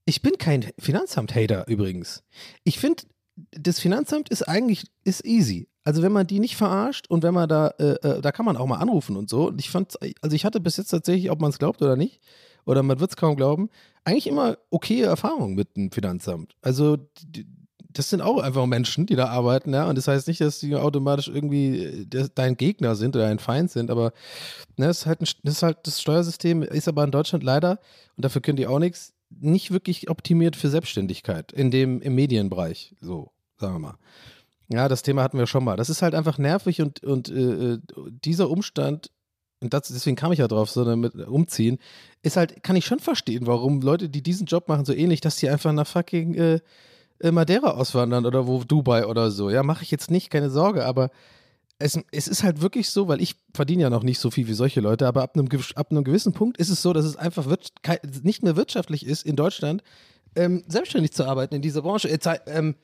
ich bin kein Finanzamt-Hater übrigens. Ich finde, das Finanzamt ist eigentlich ist easy. Also wenn man die nicht verarscht und wenn man da, äh, äh, da kann man auch mal anrufen und so. Und ich fand, also ich hatte bis jetzt tatsächlich, ob man es glaubt oder nicht, oder man wird es kaum glauben, eigentlich immer okaye Erfahrungen mit dem Finanzamt. Also die, das sind auch einfach Menschen, die da arbeiten, ja. Und das heißt nicht, dass die automatisch irgendwie äh, dein Gegner sind oder dein Feind sind, aber ne, das, ist halt ein, das ist halt das Steuersystem, ist aber in Deutschland leider, und dafür können die auch nichts, nicht wirklich optimiert für Selbstständigkeit in dem, im Medienbereich, so, sagen wir mal. Ja, das Thema hatten wir schon mal. Das ist halt einfach nervig und, und äh, äh, dieser Umstand, und das, deswegen kam ich ja drauf, so damit umziehen, ist halt, kann ich schon verstehen, warum Leute, die diesen Job machen, so ähnlich, dass die einfach nach fucking äh, äh, Madeira auswandern oder wo Dubai oder so. Ja, mache ich jetzt nicht, keine Sorge, aber es, es ist halt wirklich so, weil ich verdiene ja noch nicht so viel wie solche Leute, aber ab einem, ab einem gewissen Punkt ist es so, dass es einfach nicht mehr wirtschaftlich ist, in Deutschland ähm, selbstständig zu arbeiten in dieser Branche. Äh, ähm,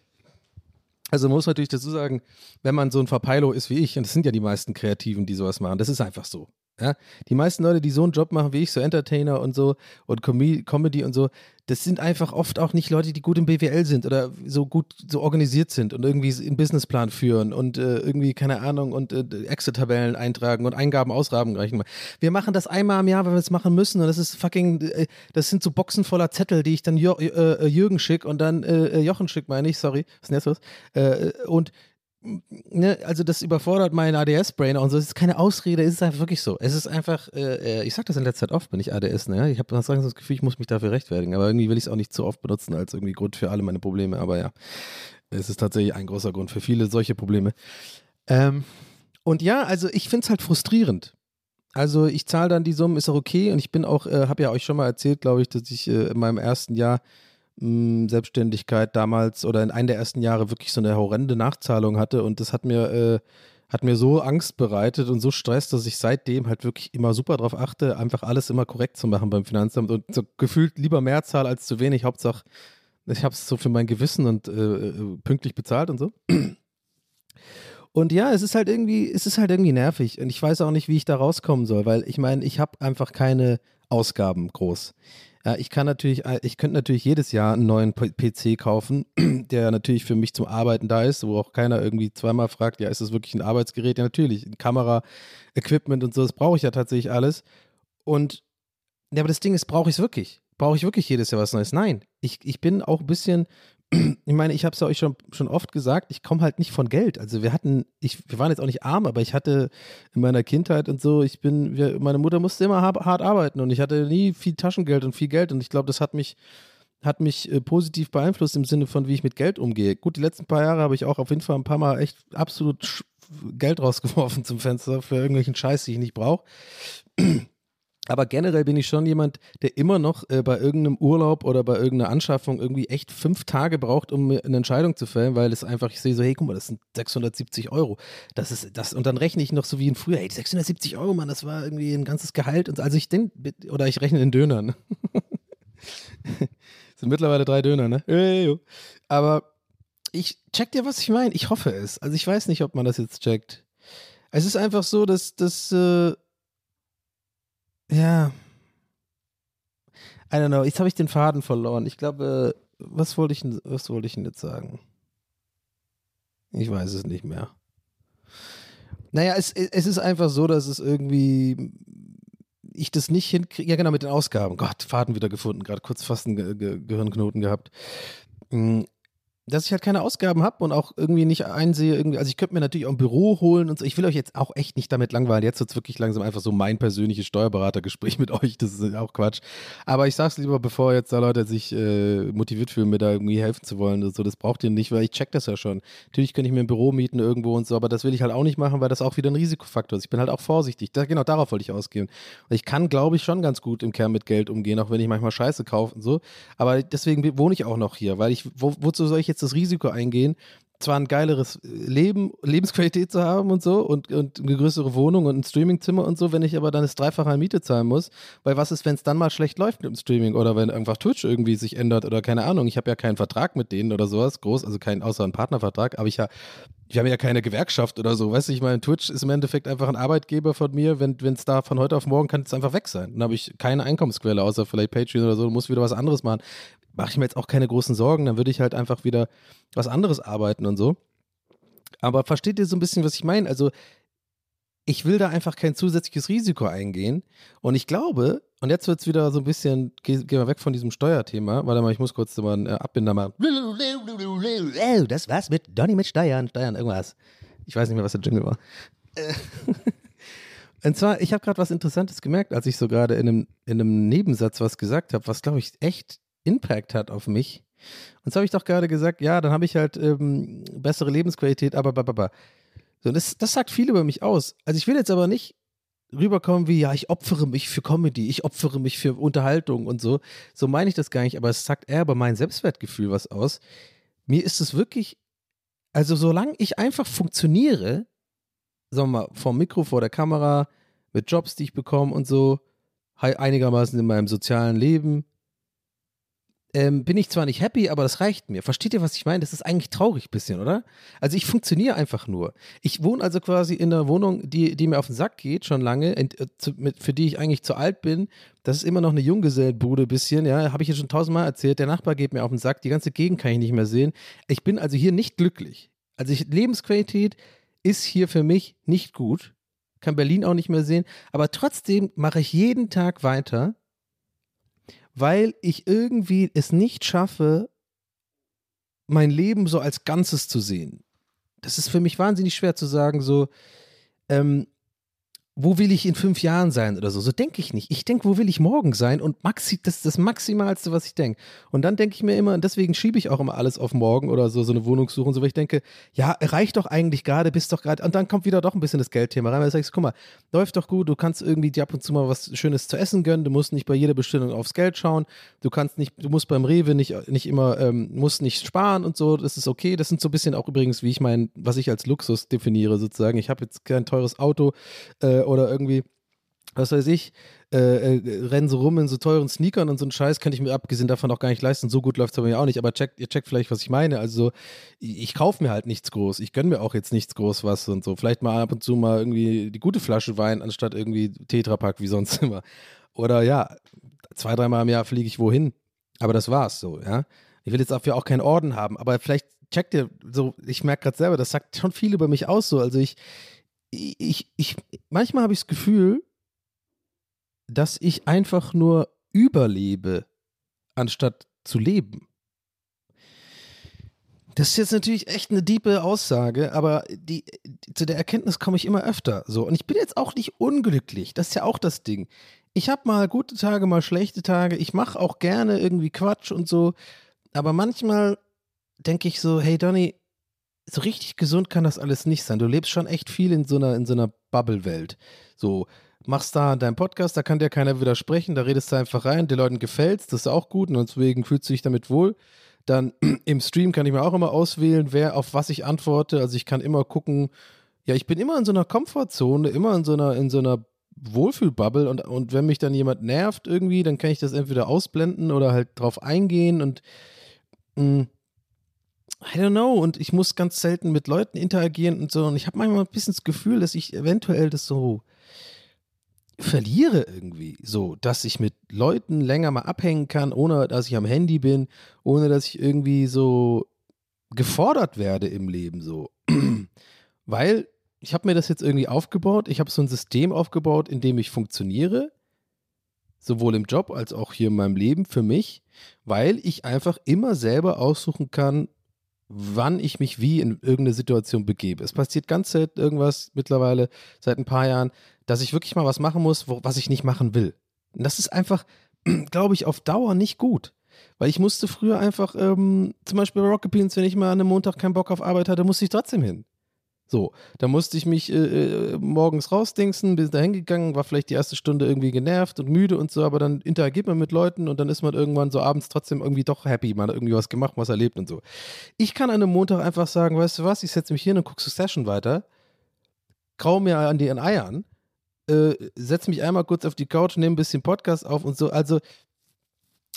also man muss natürlich dazu sagen, wenn man so ein Verpeilo ist wie ich, und das sind ja die meisten Kreativen, die sowas machen, das ist einfach so. Ja? Die meisten Leute, die so einen Job machen wie ich, so Entertainer und so und Com Comedy und so, das sind einfach oft auch nicht Leute, die gut im BWL sind oder so gut so organisiert sind und irgendwie einen Businessplan führen und äh, irgendwie, keine Ahnung, und äh, Excel-Tabellen eintragen und Eingaben, Ausgaben reichen. Wir machen das einmal im Jahr, weil wir es machen müssen und das ist fucking, äh, das sind so Boxen voller Zettel, die ich dann Jür äh, Jürgen schick und dann äh, Jochen schick, meine ich, sorry, was ist denn jetzt los? Äh, und ne, also das überfordert meinen ADS-Brain und so. Es ist keine Ausrede, es ist einfach wirklich so. Es ist einfach, äh, äh, ich sag das in letzter Zeit oft, wenn ich ADS, ne? Ich habe das Gefühl, ich muss mich dafür rechtfertigen, aber irgendwie will ich es auch nicht zu oft benutzen als irgendwie Grund für alle meine Probleme. Aber ja, es ist tatsächlich ein großer Grund für viele solche Probleme. Ähm, und ja, also ich finde es halt frustrierend. Also ich zahle dann die Summen, ist auch okay. Und ich bin auch, äh, habe ja euch schon mal erzählt, glaube ich, dass ich äh, in meinem ersten Jahr Selbstständigkeit damals oder in einem der ersten Jahre wirklich so eine horrende Nachzahlung hatte. Und das hat mir, äh, hat mir so Angst bereitet und so Stress, dass ich seitdem halt wirklich immer super drauf achte, einfach alles immer korrekt zu machen beim Finanzamt und so gefühlt lieber mehr zahle als zu wenig. Hauptsache, ich habe es so für mein Gewissen und äh, äh, pünktlich bezahlt und so. Und ja, es ist halt irgendwie, es ist halt irgendwie nervig. Und ich weiß auch nicht, wie ich da rauskommen soll, weil ich meine, ich habe einfach keine Ausgaben groß. Ja, ich kann natürlich, äh, ich könnte natürlich jedes Jahr einen neuen PC kaufen, der natürlich für mich zum Arbeiten da ist, wo auch keiner irgendwie zweimal fragt, ja, ist das wirklich ein Arbeitsgerät? Ja, natürlich, Kamera, Equipment und so, das brauche ich ja tatsächlich alles. Und ja, aber das Ding ist, brauche ich es wirklich? Brauche ich wirklich jedes Jahr was Neues? Nein. Ich, ich bin auch ein bisschen, ich meine, ich habe es ja euch schon, schon oft gesagt, ich komme halt nicht von Geld. Also wir hatten, ich, wir waren jetzt auch nicht arm, aber ich hatte in meiner Kindheit und so, ich bin, wir, meine Mutter musste immer hart, arbeiten und ich hatte nie viel Taschengeld und viel Geld und ich glaube, das hat mich, hat mich äh, positiv beeinflusst im Sinne von, wie ich mit Geld umgehe. Gut, die letzten paar Jahre habe ich auch auf jeden Fall ein paar Mal echt absolut Geld rausgeworfen zum Fenster für irgendwelchen Scheiß, den ich nicht brauche. Aber generell bin ich schon jemand, der immer noch äh, bei irgendeinem Urlaub oder bei irgendeiner Anschaffung irgendwie echt fünf Tage braucht, um eine Entscheidung zu fällen, weil es einfach, ich sehe so, hey, guck mal, das sind 670 Euro. Das ist das, und dann rechne ich noch so wie in früher, hey, 670 Euro, Mann, das war irgendwie ein ganzes Gehalt. Und so. also ich den, oder ich rechne in Dönern. sind mittlerweile drei Döner, ne? Aber ich check dir, was ich meine. Ich hoffe es. Also ich weiß nicht, ob man das jetzt checkt. Es ist einfach so, dass das, äh, ja. I don't know. Jetzt habe ich den Faden verloren. Ich glaube, was wollte ich, was ich denn jetzt sagen? Ich weiß es nicht mehr. Naja, es, es ist einfach so, dass es irgendwie ich das nicht hinkriege. Ja, genau, mit den Ausgaben. Gott, Faden wieder gefunden. Gerade kurz fast einen Ge Ge Gehirnknoten gehabt. Dass ich halt keine Ausgaben habe und auch irgendwie nicht einsehe, irgendwie, also ich könnte mir natürlich auch ein Büro holen und so. Ich will euch jetzt auch echt nicht damit langweilen. Jetzt wird es wirklich langsam einfach so mein persönliches Steuerberatergespräch mit euch. Das ist auch Quatsch. Aber ich sag's lieber, bevor jetzt da Leute sich äh, motiviert fühlen, mir da irgendwie helfen zu wollen. und So, das braucht ihr nicht, weil ich check das ja schon. Natürlich könnte ich mir ein Büro mieten irgendwo und so, aber das will ich halt auch nicht machen, weil das auch wieder ein Risikofaktor ist. Ich bin halt auch vorsichtig. Da, genau darauf wollte ich ausgehen. Und ich kann, glaube ich, schon ganz gut im Kern mit Geld umgehen, auch wenn ich manchmal Scheiße kaufe und so. Aber deswegen wohne ich auch noch hier, weil ich, wo, wozu soll ich jetzt das Risiko eingehen, zwar ein geileres Leben, Lebensqualität zu haben und so und, und eine größere Wohnung und ein Streamingzimmer und so, wenn ich aber dann das Dreifache an Miete zahlen muss. Weil was ist, wenn es dann mal schlecht läuft mit dem Streaming oder wenn einfach Twitch irgendwie sich ändert oder keine Ahnung. Ich habe ja keinen Vertrag mit denen oder sowas, groß, also keinen außer einen Partnervertrag, aber ich ja, ich habe ja keine Gewerkschaft oder so, weißt du, ich meine, Twitch ist im Endeffekt einfach ein Arbeitgeber von mir, wenn es da von heute auf morgen kann es einfach weg sein. Dann habe ich keine Einkommensquelle, außer vielleicht Patreon oder so, muss wieder was anderes machen mache ich mir jetzt auch keine großen Sorgen, dann würde ich halt einfach wieder was anderes arbeiten und so. Aber versteht ihr so ein bisschen, was ich meine? Also, ich will da einfach kein zusätzliches Risiko eingehen. Und ich glaube, und jetzt wird es wieder so ein bisschen, geh, geh mal weg von diesem Steuerthema. Warte mal, ich muss kurz mal einen äh, Abbinder mal. Oh, das war's mit Donny mit Steuern, Steuern, irgendwas. Ich weiß nicht mehr, was der Jingle war. Äh, Und zwar, ich habe gerade was Interessantes gemerkt, als ich so gerade in einem, in einem Nebensatz was gesagt habe, was, glaube ich, echt Impact hat auf mich. Und so habe ich doch gerade gesagt, ja, dann habe ich halt ähm, bessere Lebensqualität, aber, aber. So, das, das sagt viel über mich aus. Also ich will jetzt aber nicht rüberkommen wie, ja, ich opfere mich für Comedy, ich opfere mich für Unterhaltung und so. So meine ich das gar nicht, aber es sagt eher über mein Selbstwertgefühl was aus. Mir ist es wirklich, also solange ich einfach funktioniere, sagen wir mal, vom Mikro, vor der Kamera, mit Jobs, die ich bekomme und so, einigermaßen in meinem sozialen Leben, ähm, bin ich zwar nicht happy, aber das reicht mir. Versteht ihr, was ich meine? Das ist eigentlich traurig ein bisschen, oder? Also ich funktioniere einfach nur. Ich wohne also quasi in einer Wohnung, die, die mir auf den Sack geht, schon lange, in, äh, zu, mit, für die ich eigentlich zu alt bin. Das ist immer noch eine Junggesellenbude ein bisschen, ja, habe ich ja schon tausendmal erzählt. Der Nachbar geht mir auf den Sack, die ganze Gegend kann ich nicht mehr sehen. Ich bin also hier nicht glücklich. Also ich, Lebensqualität ist hier für mich nicht gut. Kann Berlin auch nicht mehr sehen. Aber trotzdem mache ich jeden Tag weiter weil ich irgendwie es nicht schaffe, mein Leben so als Ganzes zu sehen. Das ist für mich wahnsinnig schwer zu sagen, so, ähm, wo will ich in fünf Jahren sein oder so. So denke ich nicht. Ich denke, wo will ich morgen sein? Und maxi, das ist das Maximalste, was ich denke. Und dann denke ich mir immer, und deswegen schiebe ich auch immer alles auf morgen oder so, so eine Wohnungssuche und so, weil ich denke, ja, reicht doch eigentlich gerade, bist doch gerade, und dann kommt wieder doch ein bisschen das Geldthema rein, weil du sagst, guck mal, läuft doch gut, du kannst irgendwie dir ab und zu mal was Schönes zu essen gönnen, du musst nicht bei jeder Bestellung aufs Geld schauen, du kannst nicht, du musst beim Rewe nicht, nicht immer, ähm, musst nicht sparen und so, das ist okay. Das sind so ein bisschen auch übrigens, wie ich mein, was ich als Luxus definiere sozusagen. Ich habe jetzt kein teures Auto, äh, oder irgendwie, was weiß ich, äh, äh, rennen so rum in so teuren Sneakern und so einen Scheiß, kann ich mir abgesehen davon auch gar nicht leisten. So gut läuft es bei mir auch nicht, aber checkt, ihr checkt vielleicht, was ich meine. Also, ich, ich kaufe mir halt nichts groß. Ich gönne mir auch jetzt nichts groß was und so. Vielleicht mal ab und zu mal irgendwie die gute Flasche Wein anstatt irgendwie Tetrapack wie sonst immer. Oder ja, zwei, dreimal im Jahr fliege ich wohin. Aber das war's so, ja. Ich will jetzt dafür auch keinen Orden haben, aber vielleicht checkt ihr so, ich merke gerade selber, das sagt schon viel über mich aus so. Also ich, ich, ich, manchmal habe ich das Gefühl, dass ich einfach nur überlebe, anstatt zu leben. Das ist jetzt natürlich echt eine diepe Aussage, aber die, zu der Erkenntnis komme ich immer öfter. So. Und ich bin jetzt auch nicht unglücklich. Das ist ja auch das Ding. Ich habe mal gute Tage, mal schlechte Tage. Ich mache auch gerne irgendwie Quatsch und so. Aber manchmal denke ich so, hey Donny, so richtig gesund kann das alles nicht sein. Du lebst schon echt viel in so einer, in so einer Bubble-Welt. So, machst da deinen Podcast, da kann dir keiner widersprechen, da redest du einfach rein, den Leuten gefällt's, das ist auch gut und deswegen fühlst du dich damit wohl. Dann im Stream kann ich mir auch immer auswählen, wer auf was ich antworte. Also ich kann immer gucken, ja, ich bin immer in so einer Komfortzone, immer in so einer, in so einer Wohlfühlbubble und, und wenn mich dann jemand nervt irgendwie, dann kann ich das entweder ausblenden oder halt drauf eingehen und mh, mm, I don't know, und ich muss ganz selten mit Leuten interagieren und so. Und ich habe manchmal ein bisschen das Gefühl, dass ich eventuell das so verliere irgendwie. So, dass ich mit Leuten länger mal abhängen kann, ohne dass ich am Handy bin, ohne dass ich irgendwie so gefordert werde im Leben. So. Weil ich habe mir das jetzt irgendwie aufgebaut. Ich habe so ein System aufgebaut, in dem ich funktioniere. Sowohl im Job als auch hier in meinem Leben für mich, weil ich einfach immer selber aussuchen kann, wann ich mich wie in irgendeine Situation begebe. Es passiert ganz selten irgendwas mittlerweile seit ein paar Jahren, dass ich wirklich mal was machen muss, wo, was ich nicht machen will. Und das ist einfach, glaube ich, auf Dauer nicht gut. Weil ich musste früher einfach, ähm, zum Beispiel bei Rocket Beans, wenn ich mal an einem Montag keinen Bock auf Arbeit hatte, musste ich trotzdem hin. So, da musste ich mich äh, äh, morgens rausdingsen, bin da hingegangen, war vielleicht die erste Stunde irgendwie genervt und müde und so, aber dann interagiert man mit Leuten und dann ist man irgendwann so abends trotzdem irgendwie doch happy, man hat irgendwie was gemacht, was erlebt und so. Ich kann an einem Montag einfach sagen, weißt du was, ich setze mich hin und gucke Succession weiter, grau mir an den Eiern, äh, setze mich einmal kurz auf die Couch, nehme ein bisschen Podcast auf und so. Also,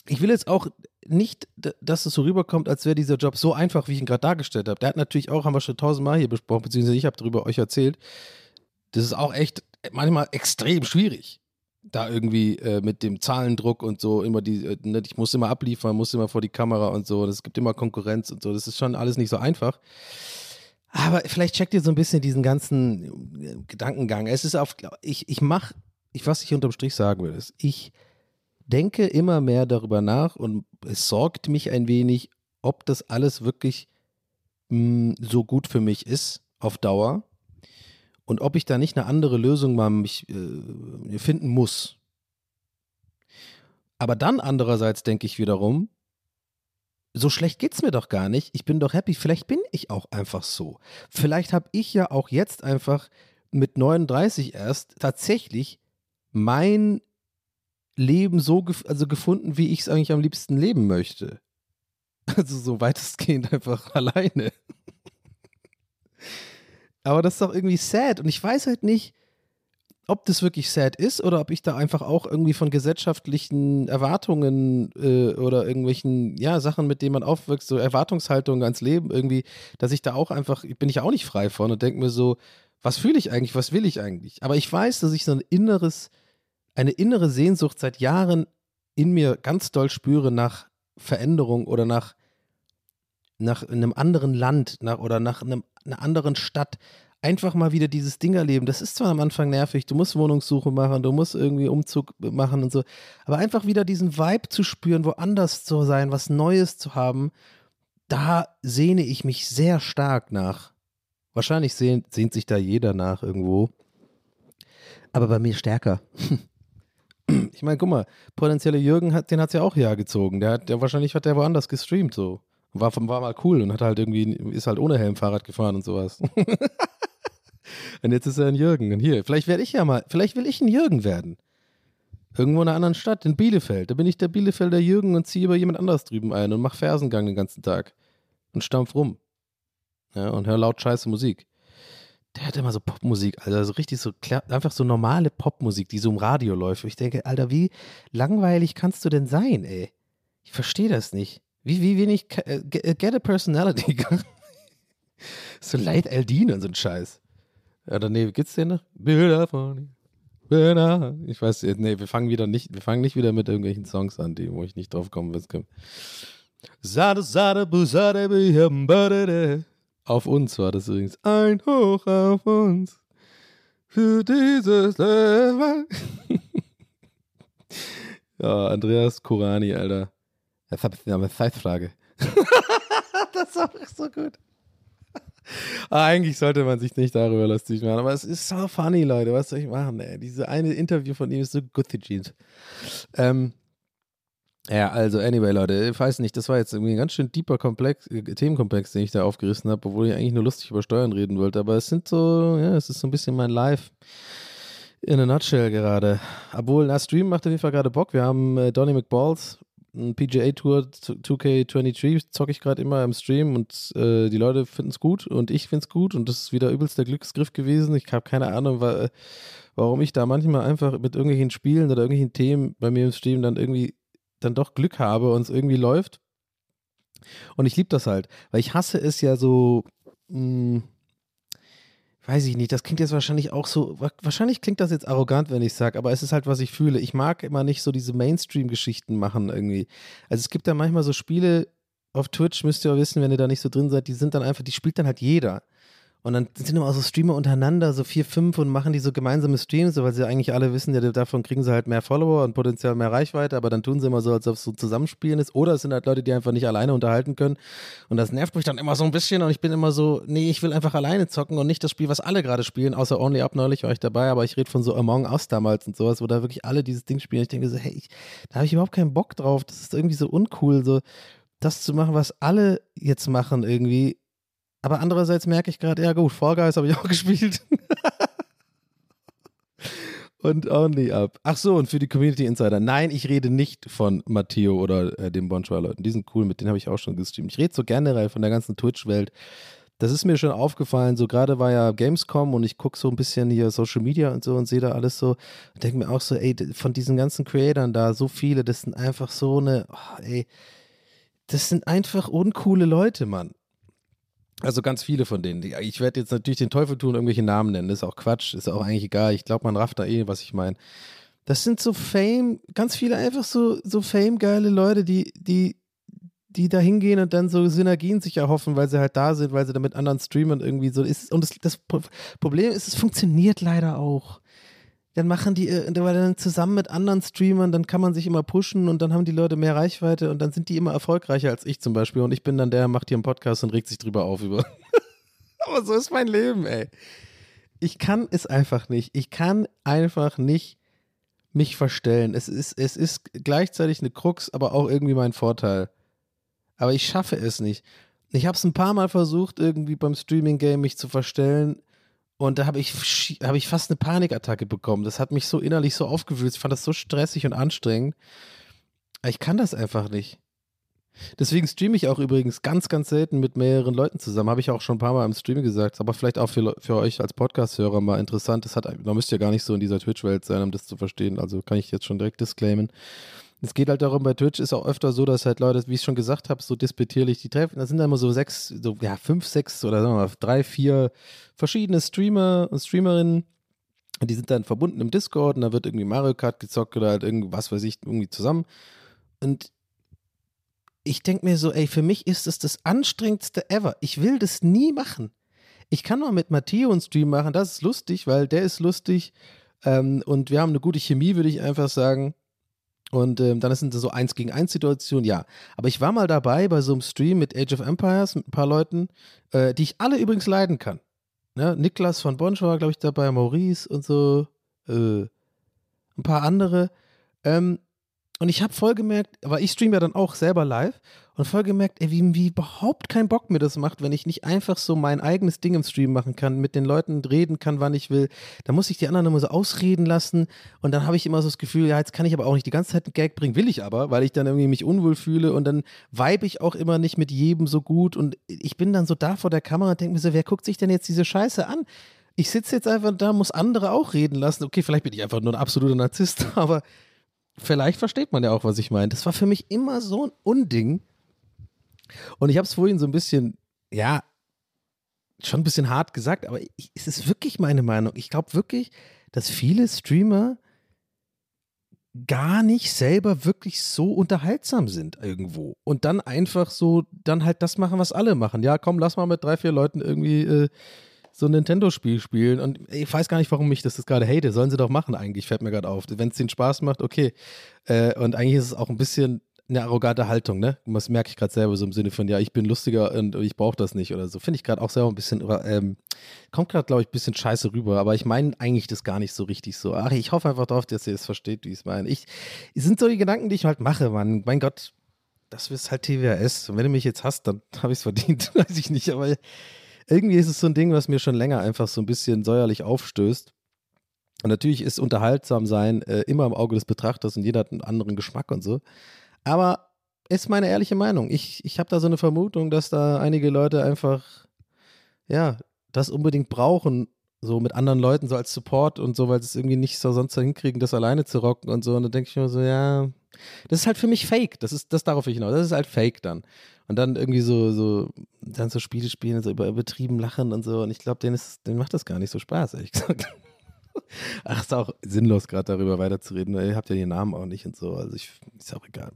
ich will jetzt auch nicht, dass es so rüberkommt, als wäre dieser Job so einfach, wie ich ihn gerade dargestellt habe. Der hat natürlich auch, haben wir schon tausendmal hier besprochen, beziehungsweise ich habe darüber euch erzählt. Das ist auch echt manchmal extrem schwierig. Da irgendwie äh, mit dem Zahlendruck und so immer die, äh, ne, ich muss immer abliefern, muss immer vor die Kamera und so. Es gibt immer Konkurrenz und so. Das ist schon alles nicht so einfach. Aber vielleicht checkt ihr so ein bisschen diesen ganzen äh, Gedankengang. Es ist auf, ich, ich mache, ich, was ich unterm Strich sagen will, ist, ich denke immer mehr darüber nach und es sorgt mich ein wenig, ob das alles wirklich mh, so gut für mich ist auf Dauer und ob ich da nicht eine andere Lösung mal mich äh, finden muss. Aber dann andererseits denke ich wiederum, so schlecht geht's mir doch gar nicht. Ich bin doch happy. Vielleicht bin ich auch einfach so. Vielleicht habe ich ja auch jetzt einfach mit 39 erst tatsächlich mein Leben so gef also gefunden, wie ich es eigentlich am liebsten leben möchte. Also so weitestgehend einfach alleine. Aber das ist doch irgendwie sad und ich weiß halt nicht, ob das wirklich sad ist oder ob ich da einfach auch irgendwie von gesellschaftlichen Erwartungen äh, oder irgendwelchen, ja, Sachen, mit denen man aufwächst, so Erwartungshaltungen ans Leben irgendwie, dass ich da auch einfach, bin ich auch nicht frei von und denke mir so, was fühle ich eigentlich, was will ich eigentlich? Aber ich weiß, dass ich so ein inneres, eine innere Sehnsucht seit Jahren in mir ganz doll spüre nach Veränderung oder nach, nach einem anderen Land nach, oder nach einem, einer anderen Stadt. Einfach mal wieder dieses Ding erleben. Das ist zwar am Anfang nervig, du musst Wohnungssuche machen, du musst irgendwie Umzug machen und so, aber einfach wieder diesen Vibe zu spüren, woanders zu sein, was Neues zu haben, da sehne ich mich sehr stark nach. Wahrscheinlich sehnt, sehnt sich da jeder nach irgendwo. Aber bei mir stärker. Ich meine, guck mal, potenzielle Jürgen hat, den hat es ja auch hergezogen. Der hat, der wahrscheinlich hat der woanders gestreamt so. War, war mal cool und hat halt irgendwie, ist halt ohne Helm Fahrrad gefahren und sowas. und jetzt ist er ein Jürgen. Und hier, vielleicht werde ich ja mal, vielleicht will ich ein Jürgen werden. Irgendwo in einer anderen Stadt, in Bielefeld. Da bin ich der Bielefelder Jürgen und ziehe über jemand anderes drüben ein und mach Fersengang den ganzen Tag. Und stampf rum. Ja, und hör laut scheiße Musik. Der hat immer so Popmusik, also so richtig so, einfach so normale Popmusik, die so im Radio läuft. Ich denke, Alter, wie langweilig kannst du denn sein, ey? Ich verstehe das nicht. Wie, wie wenig, äh, get a personality. so Light Aldin und so ein Scheiß. Ja, dann, nee, gibt's den noch? Bilder von Bilder. Ich weiß, nee, wir fangen wieder nicht, wir fangen nicht wieder mit irgendwelchen Songs an, die, wo ich nicht drauf komme. Sade, sade, busade. Auf uns war das übrigens. Ein Hoch auf uns. Für dieses Leben. ja, Andreas Kurani, Alter. Jetzt hab ich eine Zeitfrage. das war echt so gut. Eigentlich sollte man sich nicht darüber lustig machen, aber es ist so funny, Leute. Was soll ich machen, ey? Diese eine Interview von ihm ist so gut, Jeans. Ähm, ja, also, anyway, Leute, ich weiß nicht, das war jetzt irgendwie ein ganz schön deeper Komplex, äh, Themenkomplex, den ich da aufgerissen habe, obwohl ich eigentlich nur lustig über Steuern reden wollte. Aber es sind so, ja, es ist so ein bisschen mein Life in a nutshell gerade. Obwohl, na, Stream macht auf jeden Fall gerade Bock. Wir haben äh, Donny McBalls, PGA Tour 2K23, zocke ich gerade immer im Stream und äh, die Leute finden es gut und ich finde es gut und das ist wieder übelst der Glücksgriff gewesen. Ich habe keine Ahnung, wa warum ich da manchmal einfach mit irgendwelchen Spielen oder irgendwelchen Themen bei mir im Stream dann irgendwie dann doch Glück habe und es irgendwie läuft. Und ich liebe das halt, weil ich hasse es ja so, mh, weiß ich nicht, das klingt jetzt wahrscheinlich auch so, wa- wahrscheinlich klingt das jetzt arrogant, wenn ich sage, aber es ist halt, was ich fühle. Ich mag immer nicht so diese Mainstream-Geschichten machen irgendwie. Also es gibt da manchmal so Spiele auf Twitch, müsst ihr auch wissen, wenn ihr da nicht so drin seid, die sind dann einfach, die spielt dann halt jeder. Und dann sind immer so Streamer untereinander, so vier, fünf und machen die so gemeinsame Streams, weil sie eigentlich alle wissen, ja, davon kriegen sie halt mehr Follower und potenziell mehr Reichweite, aber dann tun sie immer so, als ob es so Zusammenspielen ist. Oder es sind halt Leute, die einfach nicht alleine unterhalten können. Und das nervt mich dann immer so ein bisschen und ich bin immer so, nee, ich will einfach alleine zocken und nicht das Spiel, was alle gerade spielen, außer Only Up neulich war ich dabei, aber ich rede von so Among Us damals und sowas, wo da wirklich alle dieses Ding spielen. Ich denke so, hey, ich, da habe ich überhaupt keinen Bock drauf. Das ist irgendwie so uncool, so das zu machen, was alle jetzt machen irgendwie Aber andererseits merke ich gerade, ja gut, Fall Guys habe ich auch gespielt. und Only Up. Ach so, und für die Community Insider. Nein, ich rede nicht von Matteo oder äh, den Bonjour-Leuten. Die sind cool, mit denen habe ich auch schon gestreamt. Ich rede so generell von der ganzen Twitch-Welt. Das ist mir schon aufgefallen. So gerade war ja Gamescom und ich gucke so ein bisschen hier Social Media und so und sehe da alles so und denke mir auch so, ey, von diesen ganzen Creatoren da, so viele, das sind einfach so eine, oh, ey, das sind einfach uncoole Leute, Mann. Also ganz viele von denen. Ich werde jetzt natürlich den Teufel tun, irgendwelche Namen nennen. Das ist auch Quatsch, ist auch eigentlich egal. Ich glaube, man rafft da eh, was ich meine. Das sind so Fame, ganz viele einfach so, so Fame-geile Leute, die, die, die da hingehen und dann so Synergien sich erhoffen, weil sie halt da sind, weil sie da mit anderen Streamern irgendwie so ist. Und das, das Pro- Problem ist, es funktioniert leider auch. Dann machen die, äh, dann zusammen mit anderen Streamern, dann kann man sich immer pushen und dann haben die Leute mehr Reichweite und dann sind die immer erfolgreicher als ich zum Beispiel. Und ich bin dann der, macht hier einen Podcast und regt sich drüber auf über. Aber so ist mein Leben, ey. Ich kann es einfach nicht. Ich kann einfach nicht mich verstellen. Es ist, es ist gleichzeitig eine Krux, aber auch irgendwie mein Vorteil. Aber ich schaffe es nicht. Ich habe es ein paar Mal versucht, irgendwie beim Streaming-Game mich zu verstellen. Und da habe ich, hab ich fast eine Panikattacke bekommen. Das hat mich so innerlich so aufgewühlt. Ich fand das so stressig und anstrengend. Ich kann das einfach nicht. Deswegen streame ich auch übrigens ganz, ganz selten mit mehreren Leuten zusammen. Habe ich auch schon ein paar Mal im Stream gesagt. Aber vielleicht auch für, für euch als Podcast-Hörer mal interessant. Das hat, da müsst ihr gar nicht so in dieser Twitch-Welt sein, um das zu verstehen. Also kann ich jetzt schon direkt disclaimen. Es geht halt darum, bei Twitch ist auch öfter so, dass halt Leute, wie ich schon gesagt habe, so disputierlich die treffen. Da sind dann immer so sechs, so ja, fünf, sechs oder sagen wir mal drei, vier verschiedene Streamer und Streamerinnen. Die sind dann verbunden im Discord und da wird irgendwie Mario Kart gezockt oder halt irgendwas weiß ich, irgendwie zusammen. Und ich denke mir so, ey, für mich ist das das anstrengendste ever. Ich will das nie machen. Ich kann mal mit Matteo einen Stream machen, das ist lustig, weil der ist lustig ähm, und wir haben eine gute Chemie, würde ich einfach sagen. Und ähm, dann sind das so eins gegen eins Situationen, ja. Aber ich war mal dabei bei so einem Stream mit Age of Empires mit ein paar Leuten, äh, die ich alle übrigens leiden kann. Ne? Niklas von Bonsch war, glaube ich, dabei, Maurice und so, äh, ein paar andere. Ähm, und ich habe voll gemerkt, aber ich streame ja dann auch selber live und voll gemerkt, ey, wie, wie überhaupt keinen Bock mir das macht, wenn ich nicht einfach so mein eigenes Ding im Stream machen kann, mit den Leuten reden kann, wann ich will. Da muss ich die anderen immer so ausreden lassen und dann habe ich immer so das Gefühl, ja, jetzt kann ich aber auch nicht die ganze Zeit einen Gag bringen, will ich aber, weil ich dann irgendwie mich unwohl fühle und dann vibe ich auch immer nicht mit jedem so gut und ich bin dann so da vor der Kamera und denke mir so, wer guckt sich denn jetzt diese Scheiße an? Ich sitze jetzt einfach da, muss andere auch reden lassen. Okay, vielleicht bin ich einfach nur ein absoluter Narzisst, aber vielleicht versteht man ja auch, was ich meine. Das war für mich immer so ein Unding. Und ich habe es vorhin so ein bisschen, ja, schon ein bisschen hart gesagt, aber ich, es ist wirklich meine Meinung. Ich glaube wirklich, dass viele Streamer gar nicht selber wirklich so unterhaltsam sind irgendwo. Und dann einfach so, dann halt das machen, was alle machen. Ja, komm, lass mal mit drei, vier Leuten irgendwie äh, so ein Nintendo-Spiel spielen. Und ich weiß gar nicht, warum ich das gerade hate. Sollen sie doch machen eigentlich, fällt mir gerade auf. Wenn es denen Spaß macht, okay. Äh, und eigentlich ist es auch ein bisschen eine arrogante Haltung, ne? Das merke ich gerade selber so im Sinne von, ja, ich bin lustiger und ich brauche das nicht oder so. Finde ich gerade auch selber ein bisschen, ähm, kommt gerade, glaube ich, ein bisschen scheiße rüber, aber ich meine eigentlich das gar nicht so richtig so. Ach, ich hoffe einfach darauf, dass ihr es versteht, wie ich es meine. Ich, es sind so die Gedanken, die ich halt mache, Mann. Mein Gott, das ist halt TWRS. Und wenn du mich jetzt hast, dann habe ich es verdient, weiß ich nicht, aber irgendwie ist es so ein Ding, was mir schon länger einfach so ein bisschen säuerlich aufstößt. Und natürlich ist unterhaltsam sein äh, immer im Auge des Betrachters und jeder hat einen anderen Geschmack und so. Aber ist meine ehrliche Meinung. Ich, ich habe da so eine Vermutung, dass da einige Leute einfach, ja, das unbedingt brauchen, so mit anderen Leuten, so als Support und so, weil sie es irgendwie nicht so sonst hinkriegen, das alleine zu rocken und so. Und dann denke ich mir so, ja, das ist halt für mich fake. Das ist, das darauf ich hinaus. Das ist halt fake dann. Und dann irgendwie so, so, dann so Spiele spielen, so über übertrieben lachen und so. Und ich glaube, denen, denen macht das gar nicht so Spaß, ehrlich gesagt. Ach, ist auch sinnlos, gerade darüber weiterzureden. Ihr habt ja die Namen auch nicht und so. Also ich, ist auch egal.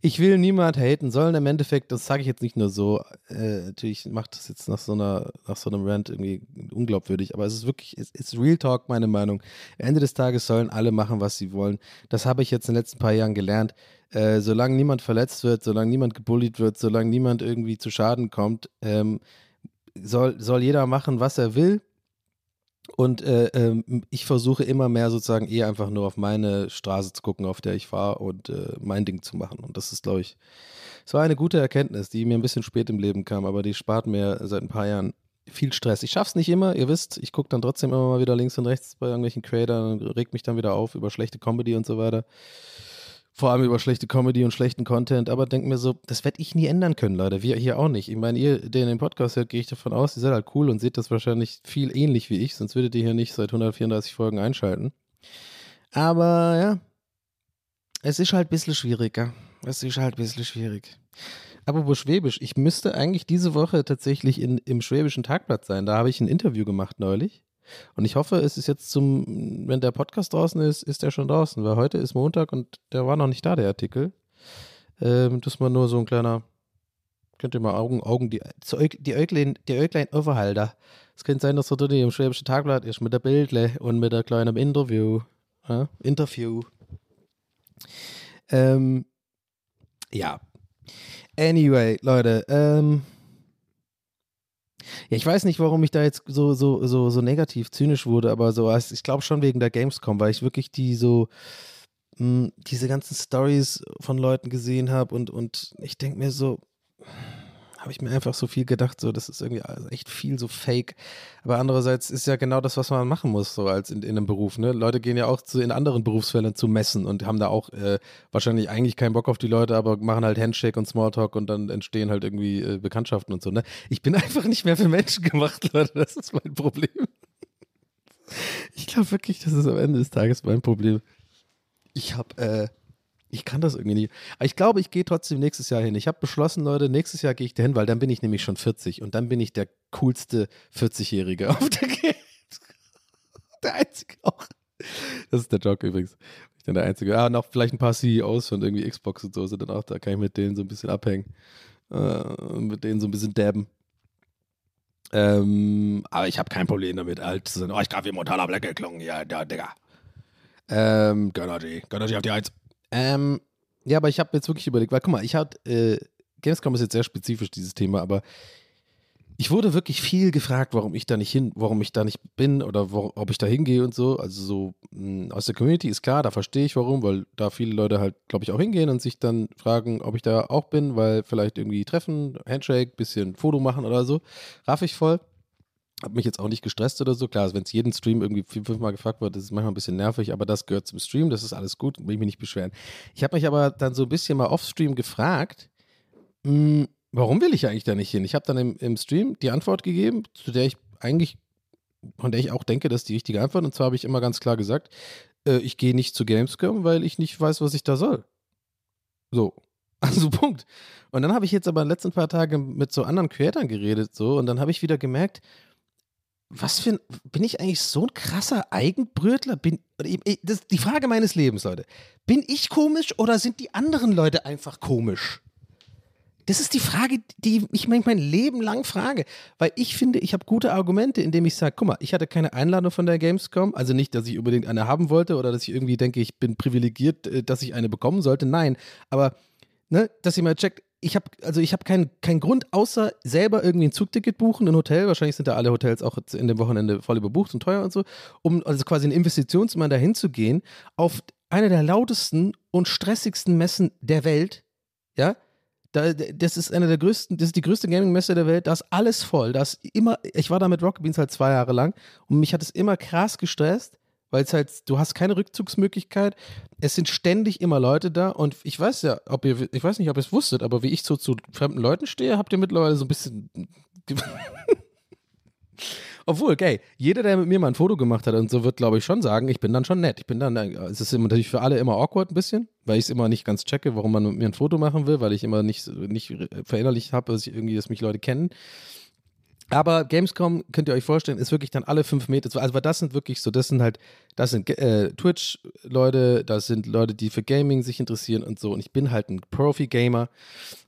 Ich will niemand haten, sollen im Endeffekt, das sage ich jetzt nicht nur so, äh, natürlich macht das jetzt nach so einer, nach so einem Rant irgendwie unglaubwürdig, aber es ist wirklich, es ist Real Talk, meine Meinung. Ende des Tages sollen alle machen, was sie wollen. Das habe ich jetzt in den letzten paar Jahren gelernt. Äh, solange niemand verletzt wird, solange niemand gebullied wird, solange niemand irgendwie zu Schaden kommt, ähm, soll, soll jeder machen, was er will. Und äh, ähm, ich versuche immer mehr sozusagen eher einfach nur auf meine Straße zu gucken, auf der ich fahre und äh, mein Ding zu machen. Und das ist, glaube ich, es war eine gute Erkenntnis, die mir ein bisschen spät im Leben kam, aber die spart mir seit ein paar Jahren viel Stress. Ich schaff's nicht immer, ihr wisst, ich gucke dann trotzdem immer mal wieder links und rechts bei irgendwelchen Creators und reg mich dann wieder auf über schlechte Comedy und so weiter. Vor allem über schlechte Comedy und schlechten Content, aber denk mir so, das werde ich nie ändern können, Leute. Wir hier auch nicht. Ich meine, ihr, der den Podcast hört, gehe ich davon aus, ihr seid halt cool und seht das wahrscheinlich viel ähnlich wie ich, sonst würdet ihr hier nicht seit 134 Folgen einschalten. Aber ja, es ist halt ein bisschen schwieriger. Es ist halt ein bisschen schwierig. Aber wo Schwäbisch, ich müsste eigentlich diese Woche tatsächlich in, im Schwäbischen Tagblatt sein. Da habe ich ein Interview gemacht neulich. Und ich hoffe, es ist jetzt zum, wenn der Podcast draußen ist, ist der schon draußen, weil heute ist Montag und der war noch nicht da, der Artikel. Ähm, das war nur so ein kleiner, könnt ihr mal Augen, Augen, die, die Äuglein, die Äuglein overhalter. Es könnte sein, dass er dort im Schwäbischen Tagblatt ist mit der Bildle und mit der kleinen Interview. Ja? Interview. Ähm, ja. Anyway, Leute, ähm, ja, ich weiß nicht, warum ich da jetzt so, so, so, so negativ zynisch wurde, aber so, ich glaube schon wegen der Gamescom, weil ich wirklich die so, mh, diese ganzen Stories von Leuten gesehen habe und, und ich denke mir so, habe ich mir einfach so viel gedacht, so, das ist irgendwie echt viel so fake. Aber andererseits ist ja genau das, was man machen muss, so als in, in einem Beruf. Ne? Leute gehen ja auch zu, in anderen Berufsfeldern zu messen und haben da auch äh, wahrscheinlich eigentlich keinen Bock auf die Leute, aber machen halt Handshake und Smalltalk und dann entstehen halt irgendwie äh, Bekanntschaften und so. Ne? Ich bin einfach nicht mehr für Menschen gemacht, Leute. Das ist mein Problem. Ich glaube wirklich, das ist am Ende des Tages mein Problem. Ich habe äh, ich kann das irgendwie nicht. Aber ich glaube, ich gehe trotzdem nächstes Jahr hin. Ich habe beschlossen, Leute, nächstes Jahr gehe ich dahin, weil dann bin ich nämlich schon 40 und dann bin ich der coolste 40-Jährige auf der Welt. Der Einzige auch. Das ist der Joke übrigens. Ich bin der Einzige. Ah, noch vielleicht ein paar CEOs von irgendwie Xbox und so sind dann auch da. Kann ich mit denen so ein bisschen abhängen. Äh, mit denen so ein bisschen dabben. Ähm, aber ich habe kein Problem damit, alt zu sein. Oh, ich darf wie Montana Black geklungen. Ja, ja, Digga. Ähm, Gönnergy. Gönnergy auf die Eins. Ähm, ja, aber ich habe jetzt wirklich überlegt, weil guck mal, ich hatte, äh, Gamescom ist jetzt sehr spezifisch, dieses Thema, aber ich wurde wirklich viel gefragt, warum ich da nicht hin, warum ich da nicht bin oder wo, ob ich da hingehe und so. Also so mh, aus der Community ist klar, da verstehe ich warum, weil da viele Leute halt, glaube ich, auch hingehen und sich dann fragen, ob ich da auch bin, weil vielleicht irgendwie treffen, Handshake, bisschen Foto machen oder so. Raff ich voll. Hab mich jetzt auch nicht gestresst oder so. Klar, wenn es jeden Stream irgendwie fünfmal gefragt wird, das ist manchmal ein bisschen nervig, aber das gehört zum Stream, das ist alles gut, will ich mich nicht beschweren. Ich habe mich aber dann so ein bisschen mal off-Stream gefragt, mh, warum will ich eigentlich da nicht hin? Ich habe dann im, im Stream die Antwort gegeben, zu der ich eigentlich, von der ich auch denke, das ist die richtige Antwort. Und zwar habe ich immer ganz klar gesagt, äh, ich gehe nicht zu Gamescom, weil ich nicht weiß, was ich da soll. So. Also Punkt. Und dann habe ich jetzt aber in den letzten paar Tagen mit so anderen Creatoren geredet, so, und dann habe ich wieder gemerkt, was für ein, bin ich eigentlich so ein krasser Eigenbrötler? Bin, das die Frage meines Lebens, Leute. Bin ich komisch oder sind die anderen Leute einfach komisch? Das ist die Frage, die ich mein, mein Leben lang frage. Weil ich finde, ich habe gute Argumente, indem ich sage, guck mal, ich hatte keine Einladung von der Gamescom. Also nicht, dass ich unbedingt eine haben wollte oder dass ich irgendwie denke, ich bin privilegiert, äh, dass ich eine bekommen sollte. Nein, aber ne, dass ihr mal checkt, ich habe also ich keinen keinen Grund, außer selber irgendwie ein Zugticket buchen, ein Hotel. Wahrscheinlich sind da alle Hotels auch in dem Wochenende voll überbucht und teuer und so, um also quasi eine Investitionsmann dahin zu gehen auf eine der lautesten und stressigsten Messen der Welt. Ja, da, das ist eine der größten, das ist die größte Gaming-Messe der Welt. Da ist alles voll. Da ist immer, ich war da mit Rocket Beans halt zwei Jahre lang und mich hat es immer krass gestresst weil es halt, du hast keine Rückzugsmöglichkeit. Es sind ständig immer Leute da und ich weiß ja, ob ihr, ich weiß nicht, ob ihr es wusstet, aber wie ich so zu fremden Leuten stehe, habt ihr mittlerweile so ein bisschen. Obwohl, okay, jeder, der mit mir mal ein Foto gemacht hat und so, wird, glaube ich, schon sagen, ich bin dann schon nett. Ich bin dann, es ist natürlich für alle immer awkward ein bisschen, weil ich es immer nicht ganz checke, warum man mit mir ein Foto machen will, weil ich immer nicht, nicht verinnerlicht habe, dass dass mich Leute kennen. Aber Gamescom, könnt ihr euch vorstellen, ist wirklich dann alle fünf Meter. Also, das sind wirklich so, das sind halt, das sind äh, Twitch-Leute, das sind Leute, die für Gaming sich interessieren und so. Und ich bin halt ein Profi-Gamer.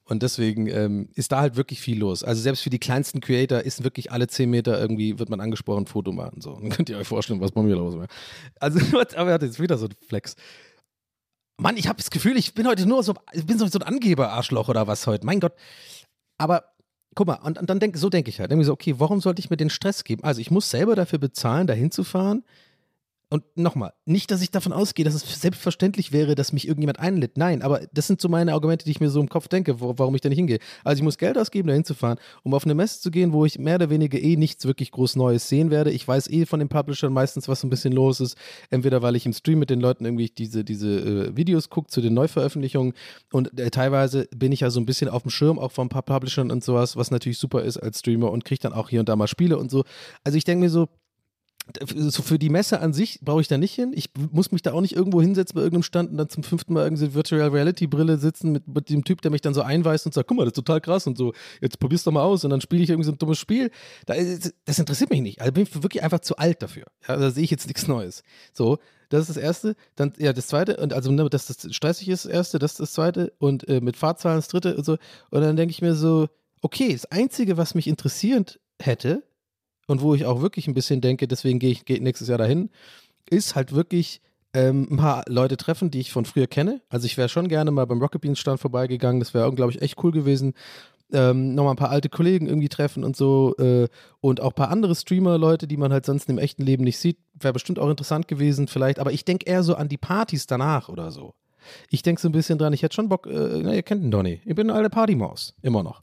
Und deswegen ähm, ist da halt wirklich viel los. Also selbst für die kleinsten Creator ist wirklich alle zehn Meter irgendwie, wird man angesprochen, Foto machen. So. Dann könnt ihr euch vorstellen, was bei mir los war. Also, aber er hat jetzt wieder so ein Flex. Mann, ich habe das Gefühl, ich bin heute nur so, ich bin so ein Angeber-Arschloch oder was heute. Mein Gott. Aber guck mal, und, und dann denk, so denke ich halt. Irgendwie so, okay, warum sollte ich mir den Stress geben? Also ich muss selber dafür bezahlen, da hinzufahren. Und nochmal, nicht, dass ich davon ausgehe, dass es selbstverständlich wäre, dass mich irgendjemand einlädt. Nein, aber das sind so meine Argumente, die ich mir so im Kopf denke, wo, warum ich da nicht hingehe. Also ich muss Geld ausgeben, da hinzufahren, um auf eine Messe zu gehen, wo ich mehr oder weniger eh nichts wirklich groß Neues sehen werde. Ich weiß eh von den Publishern meistens, was so ein bisschen los ist. Entweder weil ich im Stream mit den Leuten irgendwie diese, diese äh, Videos gucke zu den Neuveröffentlichungen und äh, teilweise bin ich ja so ein bisschen auf dem Schirm auch von ein paar Publishern und sowas, was natürlich super ist als Streamer und kriege dann auch hier und da mal Spiele und so. Also ich denke mir so, so für die Messe an sich brauche ich da nicht hin. Ich muss mich da auch nicht irgendwo hinsetzen bei irgendeinem Stand und dann zum fünften Mal irgendwie Virtual Reality Brille sitzen mit, mit dem Typ, der mich dann so einweist und sagt, guck mal, das ist total krass und so, jetzt probier's doch mal aus und dann spiele ich irgendwie so ein dummes Spiel. Da Das interessiert mich nicht. Also bin ich wirklich einfach zu alt dafür. Ja, da sehe ich jetzt nichts Neues. So, das ist das Erste. Dann, ja, das Zweite, und also, ne, dass das stressig ist, das Erste, das ist das Zweite und äh, mit Fahrzahlen das Dritte und so. Und dann denke ich mir so, okay, das Einzige, was mich interessiert hätte, und wo ich auch wirklich ein bisschen denke, deswegen gehe ich geh nächstes Jahr dahin, ist halt wirklich ähm, ein paar Leute treffen, die ich von früher kenne. Also ich wäre schon gerne mal beim Rocket Beans Stand vorbeigegangen, das wäre, glaube ich, echt cool gewesen. Ähm, nochmal ein paar alte Kollegen irgendwie treffen und so äh, und auch ein paar andere Streamer-Leute, die man halt sonst im echten Leben nicht sieht, wäre bestimmt auch interessant gewesen vielleicht, aber ich denke eher so an die Partys danach oder so. Ich denke so ein bisschen dran, ich hätte schon Bock, äh, na, ihr kennt den Donny, ich bin eine alte Partymaus, immer noch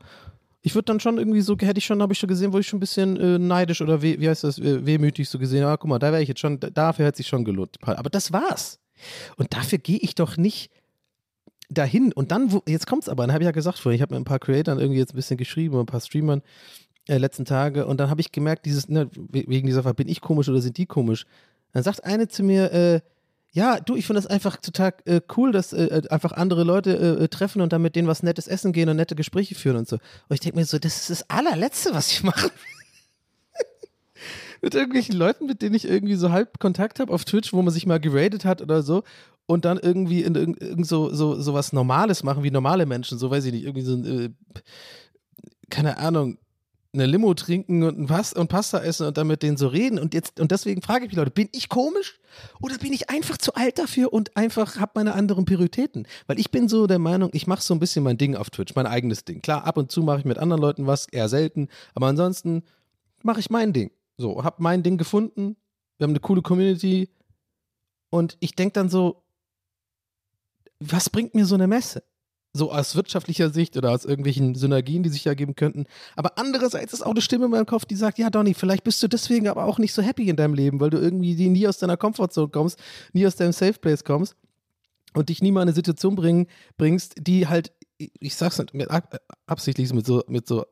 ich würde dann schon irgendwie so, hätte ich schon, habe ich schon gesehen, wo ich schon ein bisschen äh, neidisch oder weh, wie heißt das, äh, wehmütig so gesehen, ah, guck mal, da wäre ich jetzt schon, da- dafür hätte sich schon gelohnt. Aber das war's. Und dafür gehe ich doch nicht dahin. Und dann, wo, jetzt kommt's aber, dann habe ich ja gesagt vorhin, ich habe mit ein paar Creatoren irgendwie jetzt ein bisschen geschrieben, ein paar Streamern äh, letzten Tage und dann habe ich gemerkt, dieses, ne, we- wegen dieser Frage, bin ich komisch oder sind die komisch? Dann sagt eine zu mir, äh, ja, du, ich finde das einfach total äh, cool, dass äh, äh, einfach andere Leute äh, äh, treffen und dann mit denen was Nettes essen gehen und nette Gespräche führen und so. Und ich denke mir so, das ist das allerletzte, was ich mache. mit irgendwelchen Leuten, mit denen ich irgendwie so halb Kontakt habe auf Twitch, wo man sich mal geradet hat oder so und dann irgendwie in irgend, irgend so, so, so was Normales machen wie normale Menschen, so weiß ich nicht, irgendwie so ein, äh, keine Ahnung, eine Limo trinken und, ein Pas und Pasta essen und dann mit denen so reden. Und jetzt, und deswegen frage ich mich, Leute, bin ich komisch? Oder bin ich einfach zu alt dafür und einfach habe meine anderen Prioritäten? Weil ich bin so der Meinung, ich mache so ein bisschen mein Ding auf Twitch, mein eigenes Ding. Klar, ab und zu mache ich mit anderen Leuten was, eher selten, aber ansonsten mache ich mein Ding. So, habe mein Ding gefunden, wir haben eine coole Community und ich denke dann so, was bringt mir so eine Messe? So aus wirtschaftlicher Sicht oder aus irgendwelchen Synergien, die sich ergeben könnten. Aber andererseits ist auch eine Stimme in meinem Kopf, die sagt, ja Donny, vielleicht bist du deswegen aber auch nicht so happy in deinem Leben, weil du irgendwie nie aus deiner Comfortzone kommst, nie aus deinem Safe Place kommst und dich nie mal in eine Situation bringen, bringst, die halt, ich sag's nicht, mit, ab- absichtlich mit so, mit so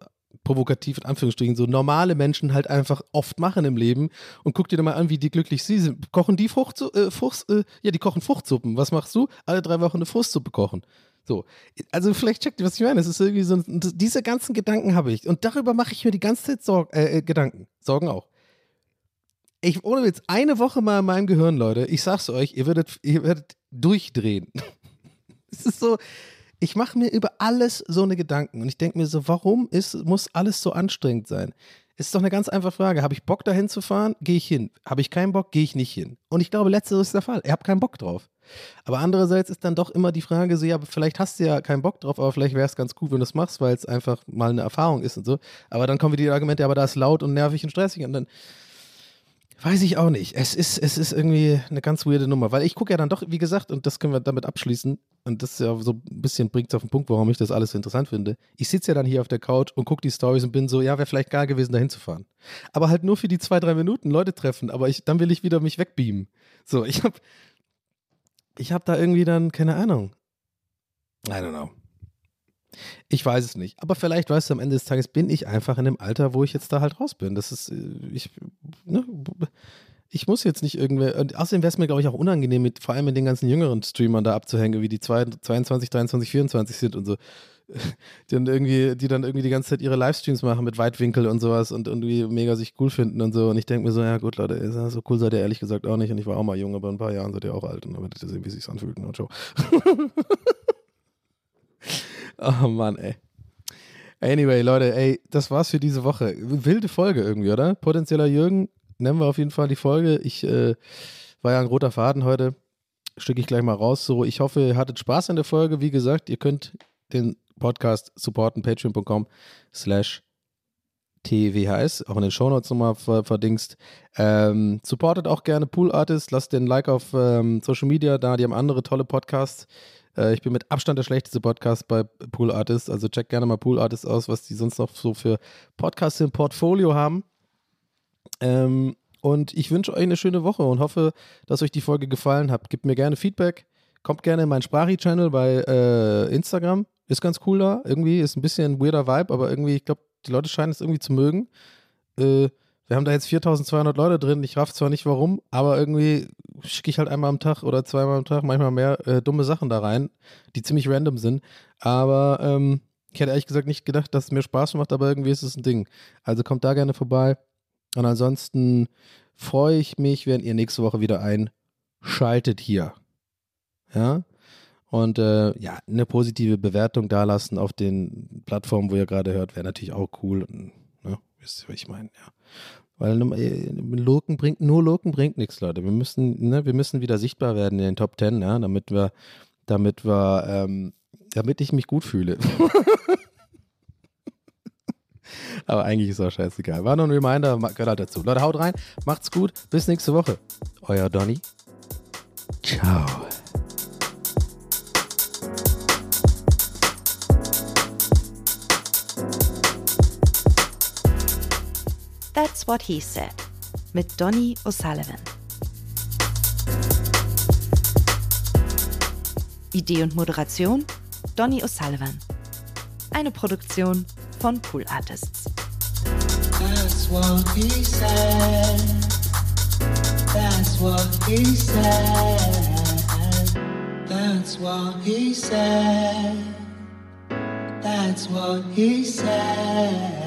provokativ in Anführungsstrichen, so normale Menschen halt einfach oft machen im Leben und guck dir doch mal an, wie die glücklich sie sind. Kochen die Frucht, äh, Frucht, äh, ja, die kochen Fruchtsuppen. Was machst du? Alle drei Wochen eine Fruchtsuppe kochen. So, also vielleicht checkt ihr, was ich meine. Es ist irgendwie so, diese ganzen Gedanken habe ich und darüber mache ich mir die ganze Zeit Sorg, äh, äh, Gedanken. Sorgen auch. Ich, ohne Witz, eine Woche mal in meinem Gehirn, Leute, ich sag's euch, ihr werdet, ihr werdet durchdrehen. es ist so, ich mache mir über alles so eine Gedanken und ich denke mir so, warum ist, muss alles so anstrengend sein? Ist doch eine ganz einfache Frage. Habe ich Bock dahin zu fahren? Gehe ich hin. Habe ich keinen Bock? Gehe ich nicht hin. Und ich glaube, letzteres ist der Fall. Ich habe keinen Bock drauf. Aber andererseits ist dann doch immer die Frage so, ja, vielleicht hast du ja keinen Bock drauf, aber vielleicht wäre es ganz gut, wenn du es machst, weil es einfach mal eine Erfahrung ist und so. Aber dann kommen wieder die Argumente, aber da ist laut und nervig und stressig und dann weiß ich auch nicht. Es ist, es ist irgendwie eine ganz weirde Nummer, weil ich gucke ja dann doch, wie gesagt, und das können wir damit abschließen, und das ist ja so ein bisschen bringt es auf den Punkt, warum ich das alles so interessant finde. Ich sitze ja dann hier auf der Couch und gucke die Stories und bin so, ja, wäre vielleicht geil gewesen, da hinzufahren. Aber halt nur für die zwei, drei Minuten Leute treffen, aber ich, dann will ich wieder mich wegbeamen. So, ich hab, ich hab da irgendwie dann, keine Ahnung. I don't know. Ich weiß es nicht. Aber vielleicht, weißt du, am Ende des Tages bin ich einfach in einem Alter, wo ich jetzt da halt raus bin. Das ist, äh, ich, ne, ich muss jetzt nicht irgendwer. Außerdem wäre es mir, glaube ich, auch unangenehm, mit, vor allem mit den ganzen jüngeren Streamern da abzuhängen, wie die zwei- 22, 23, 24 sind und so. Die dann irgendwie, die dann irgendwie die ganze Zeit ihre Livestreams machen mit Weitwinkel und sowas und irgendwie mega sich cool finden und so. Und ich denke mir so, ja gut, Leute, so cool seid ihr ehrlich gesagt auch nicht. Und ich war auch mal jung, aber in ein paar Jahren seid ihr auch alt. Und dann werdet ihr sehen, wie es sich anfühlt. Und ciao. oh Mann, ey. Anyway, Leute, ey, das war's für diese Woche. Wilde Folge irgendwie, oder? Potenzieller Jürgen, nennen wir auf jeden Fall die Folge. Ich äh, war ja ein roter Faden heute. Stücke ich gleich mal raus. So, ich hoffe, ihr hattet Spaß an der Folge. Wie gesagt, ihr könnt den Podcast supporten, patreon.com slash TWHS, auch in den Shownotes nochmal ver verdingst. Ähm, supportet auch gerne Pool Artists, lasst den Like auf ähm, Social Media da, die haben andere tolle Podcasts. Äh, ich bin mit Abstand der schlechteste Podcast bei Pool Artists, also check gerne mal Pool Artists aus, was die sonst noch so für Podcasts im Portfolio haben. Ähm, und ich wünsche euch eine schöne Woche und hoffe, dass euch die Folge gefallen hat. Gebt mir gerne Feedback. Kommt gerne in meinen Sprachi-Channel bei äh, Instagram. Ist ganz cool da. Irgendwie ist ein bisschen ein weirder Vibe, aber irgendwie, ich glaube, die Leute scheinen es irgendwie zu mögen. Äh, wir haben da jetzt 4200 Leute drin. Ich raff zwar nicht warum, aber irgendwie schicke ich halt einmal am Tag oder zweimal am Tag, manchmal mehr, äh, dumme Sachen da rein, die ziemlich random sind. Aber ähm, ich hätte ehrlich gesagt nicht gedacht, dass es mir Spaß macht, aber irgendwie ist es ein Ding. Also kommt da gerne vorbei. Und ansonsten freue ich mich, wenn ihr nächste Woche wieder einschaltet hier. Ja. Und äh, ja, eine positive Bewertung dalassen auf den Plattformen, wo ihr gerade hört, wäre natürlich auch cool. Ne? Wisst ihr, was ich meine? Ja. Weil äh, Loken bringt, nur Loken bringt nichts, Leute. Wir müssen, ne, wir müssen wieder sichtbar werden in den Top Ten, ja, damit wir, damit wir, ähm, damit ich mich gut fühle. Aber eigentlich ist auch scheißegal. War nur ein Reminder, gehört halt dazu. Leute, haut rein, macht's gut, bis nächste Woche. Euer Donny. Ciao. That's What He Said mit Donny O'Sullivan. Idee und Moderation Donny O'Sullivan. Eine Produktion von Pool Artists. That's what he said. That's what he said. That's what he said. That's what he said.